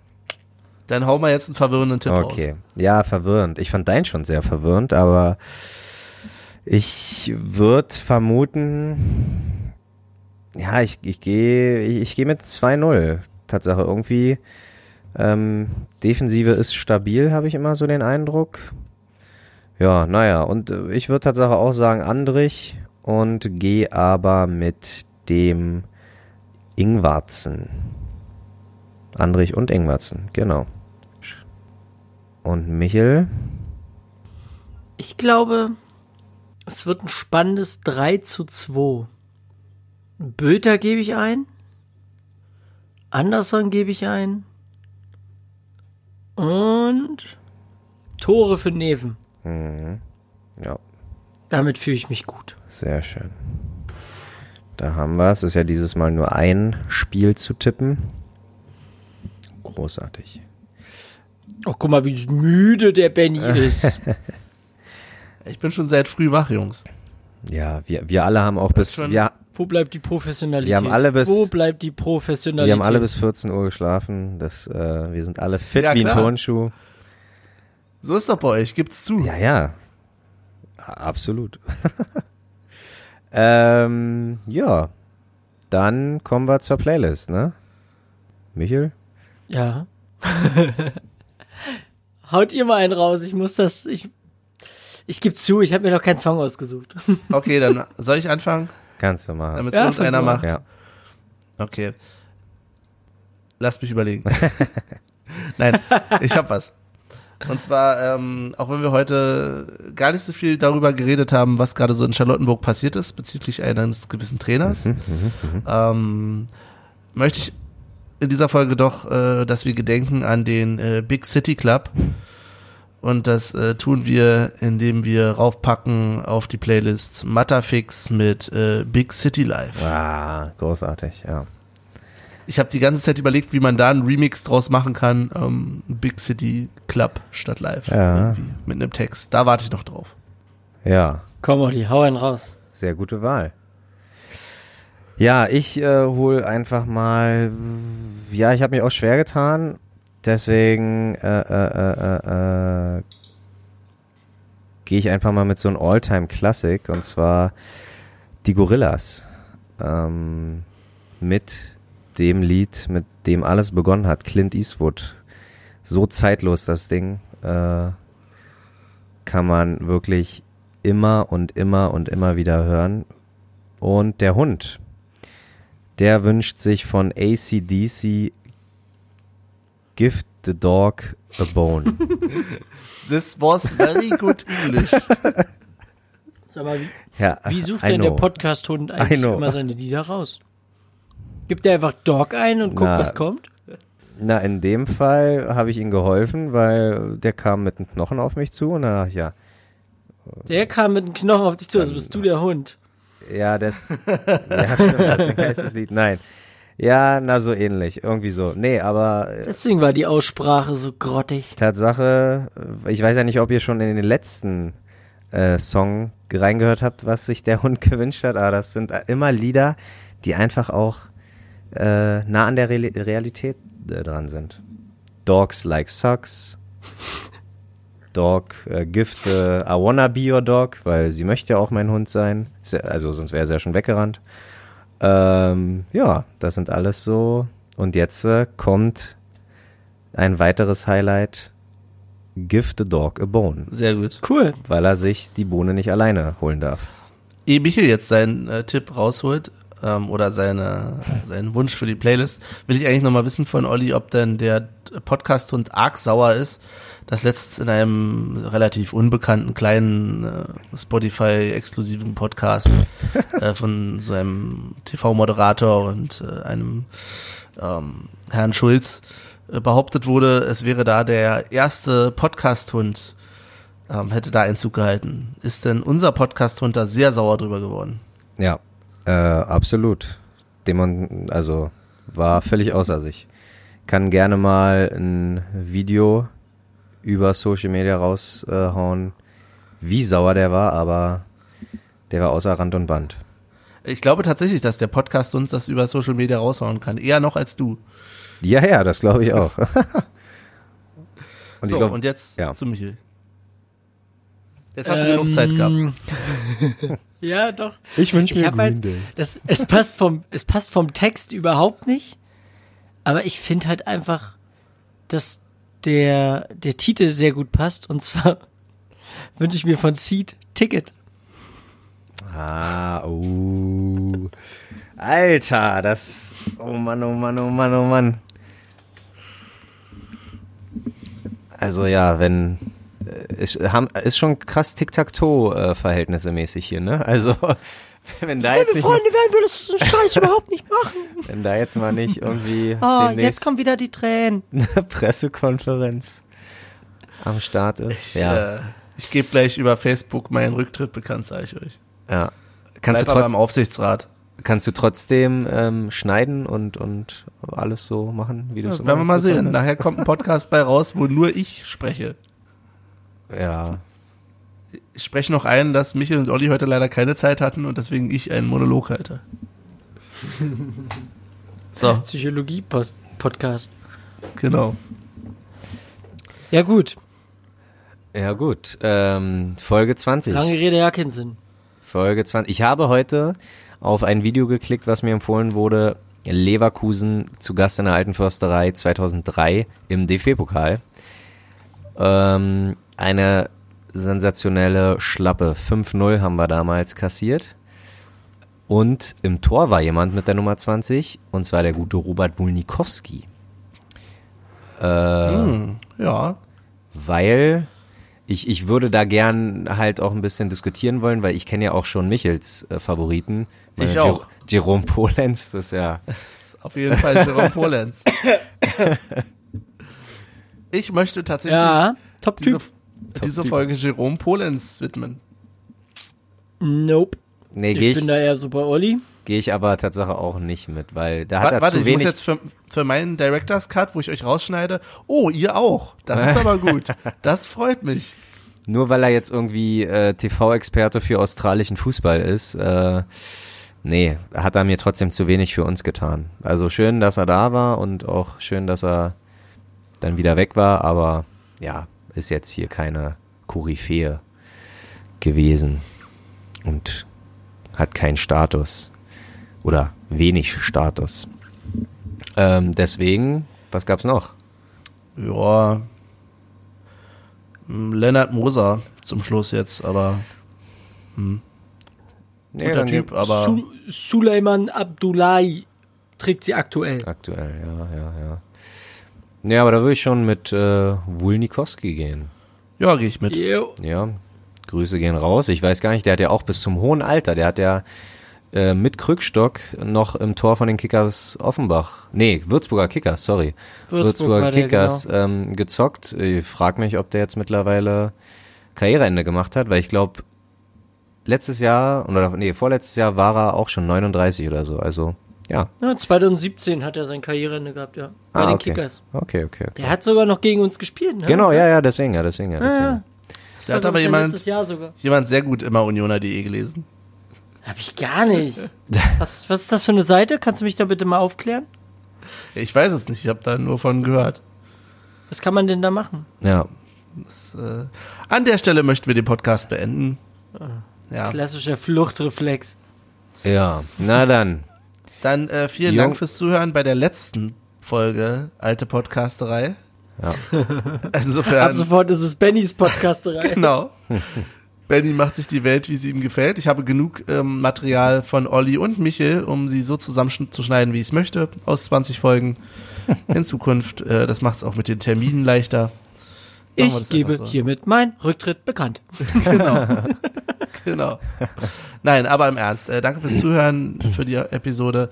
Dann hau mal jetzt einen verwirrenden Tipp Okay. Ja, verwirrend. Ich fand deinen schon sehr verwirrend, aber ich würde vermuten, ja, ich, ich gehe ich, ich gehe mit 2-0. Tatsache irgendwie ähm, Defensive ist stabil, habe ich immer so den Eindruck. Ja, naja, und äh, ich würde Tatsache auch sagen Andrich und gehe aber mit dem Ingwarzen. Andrich und Ingwarzen, genau. Und Michel? Ich glaube, es wird ein spannendes 3 zu 2. Bülter gebe ich ein. Anderson gebe ich ein. Und Tore für Neven. Mhm. Ja, Damit fühle ich mich gut. sehr schön. Da haben wir es. Es ist ja dieses Mal nur ein Spiel zu tippen. Großartig. Oh, guck mal, wie müde der Benny ist. Ich bin schon seit früh wach, Jungs. Ja, wir, wir alle haben auch bis, schon- wir, Wo bleibt die Professionalität? Wir haben alle bis- Wo bleibt die Professionalität? wir haben alle bis 14 Uhr geschlafen. Das, äh, wir sind alle fit Ja, wie ein. Turnschuh. So ist doch bei euch, gibt's zu. Ja, ja. Absolut. ähm, ja. Dann kommen wir zur Playlist, ne? Michel? Ja. Haut ihr mal einen raus. Ich muss das. Ich, ich gebe zu, ich habe mir noch keinen Song ausgesucht. Okay, dann soll ich anfangen, Kannst du machen. damit es Ja, irgendeiner macht? Ja. Okay. Lass mich überlegen. Nein, ich hab was. Und zwar, ähm, auch wenn wir heute gar nicht so viel darüber geredet haben, was gerade so in Charlottenburg passiert ist, bezüglich eines gewissen Trainers, ähm, möchte ich in dieser Folge doch, äh, dass wir gedenken an den äh, Big City Club. Und das äh, tun wir, indem wir raufpacken auf die Playlist Matterfix mit äh, Big City Life. Ah, großartig, ja. Ich habe die ganze Zeit überlegt, wie man da einen Remix draus machen kann. Ähm, Big City Club statt live. Ja. Irgendwie, mit einem Text. Da warte ich noch drauf. Ja, Komm, Olli, hau einen raus. sehr gute Wahl. Ja, ich äh, hol einfach mal. Ja, ich habe mich auch schwer getan. Deswegen äh, äh, äh, äh, äh, gehe ich einfach mal mit so einem All-Time-Classic und zwar die Gorillas. Ähm, mit dem Lied, mit dem alles begonnen hat, Clint Eastwood. So zeitlos das Ding. Äh, kann man wirklich immer und immer und immer wieder hören. Und der Hund, der wünscht sich von ACDC Gift the Dog a Bone. This was very good English. Sag mal, wie, Ja, wie sucht I denn der know. Podcast-Hund I eigentlich immer seine Lieder raus? Gibt er einfach Dog ein und guckt, Na. was kommt? Na, in dem Fall habe ich ihm geholfen, weil der kam mit einem Knochen auf mich zu und dann dachte ich, ja, Der kam mit dem Knochen auf dich zu, also bist du der Hund. ja, das, ja, stimmt, deswegen heißt das Lied, nein. Ja, na, so ähnlich, irgendwie so. Nee, aber äh, Deswegen war die Aussprache so grottig. Tatsache, ich weiß ja nicht, ob ihr schon in den letzten äh, Song reingehört habt, was sich der Hund gewünscht hat, aber das sind immer Lieder, die einfach auch äh, nah an der Reali Realität äh, dran sind. Dogs like socks. Dog, äh, Gift, äh, I wanna be your dog, weil sie möchte ja auch mein Hund sein. Also sonst wäre sie ja schon weggerannt. Ähm, ja, das sind alles so. Und jetzt äh, kommt ein weiteres Highlight. Give the dog a bone, Sehr gut. Cool. weil er sich die Bohne nicht alleine holen darf. Ehe Michael jetzt seinen äh, Tipp rausholt ähm, oder seine, seinen Wunsch für die Playlist, will ich eigentlich nochmal wissen von Olli, ob denn der Podcast-Hund arg sauer ist, dass letztens in einem relativ unbekannten kleinen äh, Spotify-exklusiven Podcast äh, von so einem TV-Moderator und äh, einem ähm, Herrn Schulz äh, behauptet wurde, es wäre da der erste Podcast-Hund, ähm, hätte da Einzug gehalten. Ist denn unser Podcast-Hund da sehr sauer drüber geworden? Ja, äh, absolut. Demon, also war völlig außer sich. Kann gerne mal ein Video über Social Media raushauen, wie sauer der war, aber der war außer Rand und Band. Ich glaube tatsächlich, dass der Podcast uns das über Social Media raushauen kann. Eher noch als du. Ja, ja, das glaube ich auch. und so, ich glaube, und jetzt ja. zu Michel. Jetzt hast du genug Zeit gehabt. Ähm, ja, doch. ich wünsche Ich habe halt, das, es passt vom, es passt vom Text überhaupt nicht. Aber ich finde halt einfach, dass der, der Titel sehr gut passt. Und zwar wünsche ich mir von Seed Ticket. Ah, uh. Alter, das. Oh Mann, oh Mann, oh Mann, oh Mann. Also ja, wenn. Äh, Ist, haben, ist schon krass Tic-Tac-Toe-Verhältnisse mäßig hier, ne? Also, wenn da jetzt werden wir das so einen Scheiß überhaupt nicht machen. wenn da jetzt mal nicht irgendwie Oh, jetzt demnächst kommen wieder die Tränen. eine Pressekonferenz am Start ist. Ja, Äh, ich gebe gleich über Facebook meinen Rücktritt bekannt, sage ich euch. ja. Kannst Bleib du, aber im trotz, Aufsichtsrat. kannst du trotzdem ähm, schneiden und, und alles so machen, wie du es Ja, immer werden wir mal sehen. Nachher kommt ein Podcast bei raus, wo nur ich spreche. Ja, Ich spreche noch ein, dass Michael und Olli heute leider keine Zeit hatten und deswegen ich einen Monolog halte. So, Psychologie-Podcast. genau. Ja, gut. Ja gut, ähm, Folge 20. Lange Rede, ja, keinen Sinn. Folge 20. Ich habe heute auf ein Video geklickt, was mir empfohlen wurde. Leverkusen zu Gast in der Alten Försterei 2003 im DFB-Pokal. Ähm, eine sensationelle Schlappe. 5-0 haben wir damals kassiert. Und im Tor war jemand mit der Nummer 20, und zwar der gute Robert Wulnikowski. Äh, Hm, ja. weil ich, ich würde da gern halt auch ein bisschen diskutieren wollen, weil ich kenne ja auch schon Michels äh, Favoriten. Ich Jer- auch. Jerome Polenz, das ist ja. Auf jeden Fall Jerome Polenz. Ich möchte tatsächlich Ja, diese, Top-Typ. diese Folge Jerome Polenz widmen. Nope. Nee, Ich gehe bin ich, da eher bei Olli. geh ich aber Tatsache auch nicht mit, weil da hat Wa- er Warte, zu ich muss wenig. jetzt für, für meinen Director's Cut, wo ich euch rausschneide, oh, ihr auch. Das ist aber gut. Das freut mich. Nur weil er jetzt irgendwie äh, TV-Experte für australischen Fußball ist, äh, nee, hat er mir trotzdem zu wenig für uns getan. Also schön, dass er da war und auch schön, dass er dann wieder weg war, aber ja, ist jetzt hier keine Koryphäe gewesen und hat keinen Status oder wenig Status. Ähm, deswegen, was gab's noch? Ja. m, Lennart Moser zum Schluss jetzt, aber Nee, Guter Typ, aber Su Suleiman Abdullahi trägt sie aktuell. Aktuell, ja, ja, ja. Ja, aber da würde ich schon mit äh, Wulnikowski gehen. ja, gehe ich mit. Jo. Ja, Grüße gehen raus. Ich weiß gar nicht, der hat ja auch bis zum hohen Alter, der hat ja äh, mit Krückstock noch im Tor von den Kickers Offenbach, nee, Würzburger Kickers, sorry, Würzburg Würzburger war der, Kickers genau. ähm, gezockt. Ich frage mich, ob der jetzt mittlerweile Karriereende gemacht hat, weil ich glaube, letztes Jahr, oder nee, vorletztes Jahr war er auch schon 39 oder so, also ja. Ja, 2017 hat er sein Karriereende gehabt, ja. Bei Ah, den okay. Kickers. Okay, okay, okay. Der hat sogar noch gegen uns gespielt, ne? Genau, ja, ja, deswegen, ja, deswegen, ja, deswegen. Ja, Da hat aber jemand, Letztes Jahr sogar. jemand sehr gut immer unioner.de gelesen. Hab ich gar nicht. Was, was ist das für eine Seite? Kannst du mich da bitte mal aufklären? Ich weiß es nicht, ich habe da nur von gehört. Was kann man denn da machen? Ja, Das, äh, an der Stelle möchten wir den Podcast beenden. Ja. Klassischer Fluchtreflex. ja, na dann. Dann äh, vielen Jo. Dank fürs Zuhören bei der letzten Folge Alte Podcasterei. Ja. Ab Insofern, sofort ist es Bennys Podcasterei. genau. Benny macht sich die Welt, wie sie ihm gefällt. Ich habe genug ähm, Material von Olli und Michel, um sie so zusammenzuschneiden, wie ich es möchte, aus 20 Folgen in Zukunft. Äh, das macht es auch mit den Terminen leichter. Machen Ich gebe so. hiermit mein Rücktritt bekannt. Genau. Nein, aber im Ernst, äh, danke fürs Zuhören für die Episode.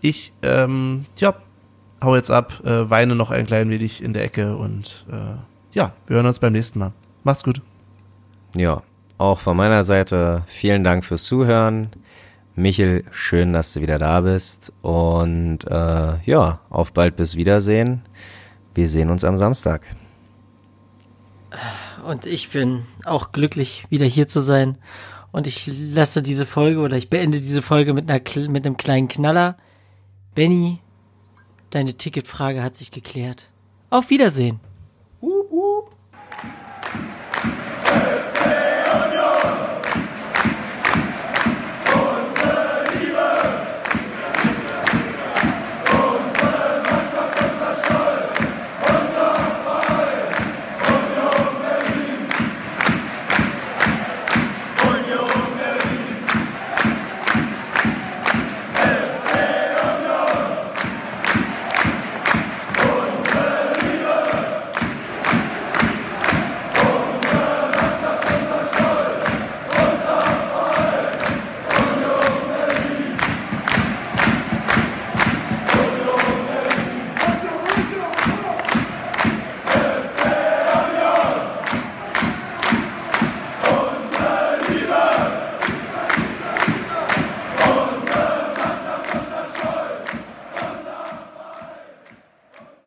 Ich, ähm, ja, hau jetzt ab, äh, weine noch ein klein wenig in der Ecke und äh, ja, wir hören uns beim nächsten Mal. Macht's gut. Ja, auch von meiner Seite vielen Dank fürs Zuhören. Michel, schön, dass du wieder da bist. Und äh, ja, auf bald bis Wiedersehen. Wir sehen uns am Samstag. Und ich bin auch glücklich, wieder hier zu sein. Und ich lasse diese Folge oder ich beende diese Folge mit, einer, mit einem kleinen Knaller. Benny, deine Ticketfrage hat sich geklärt. Auf Wiedersehen.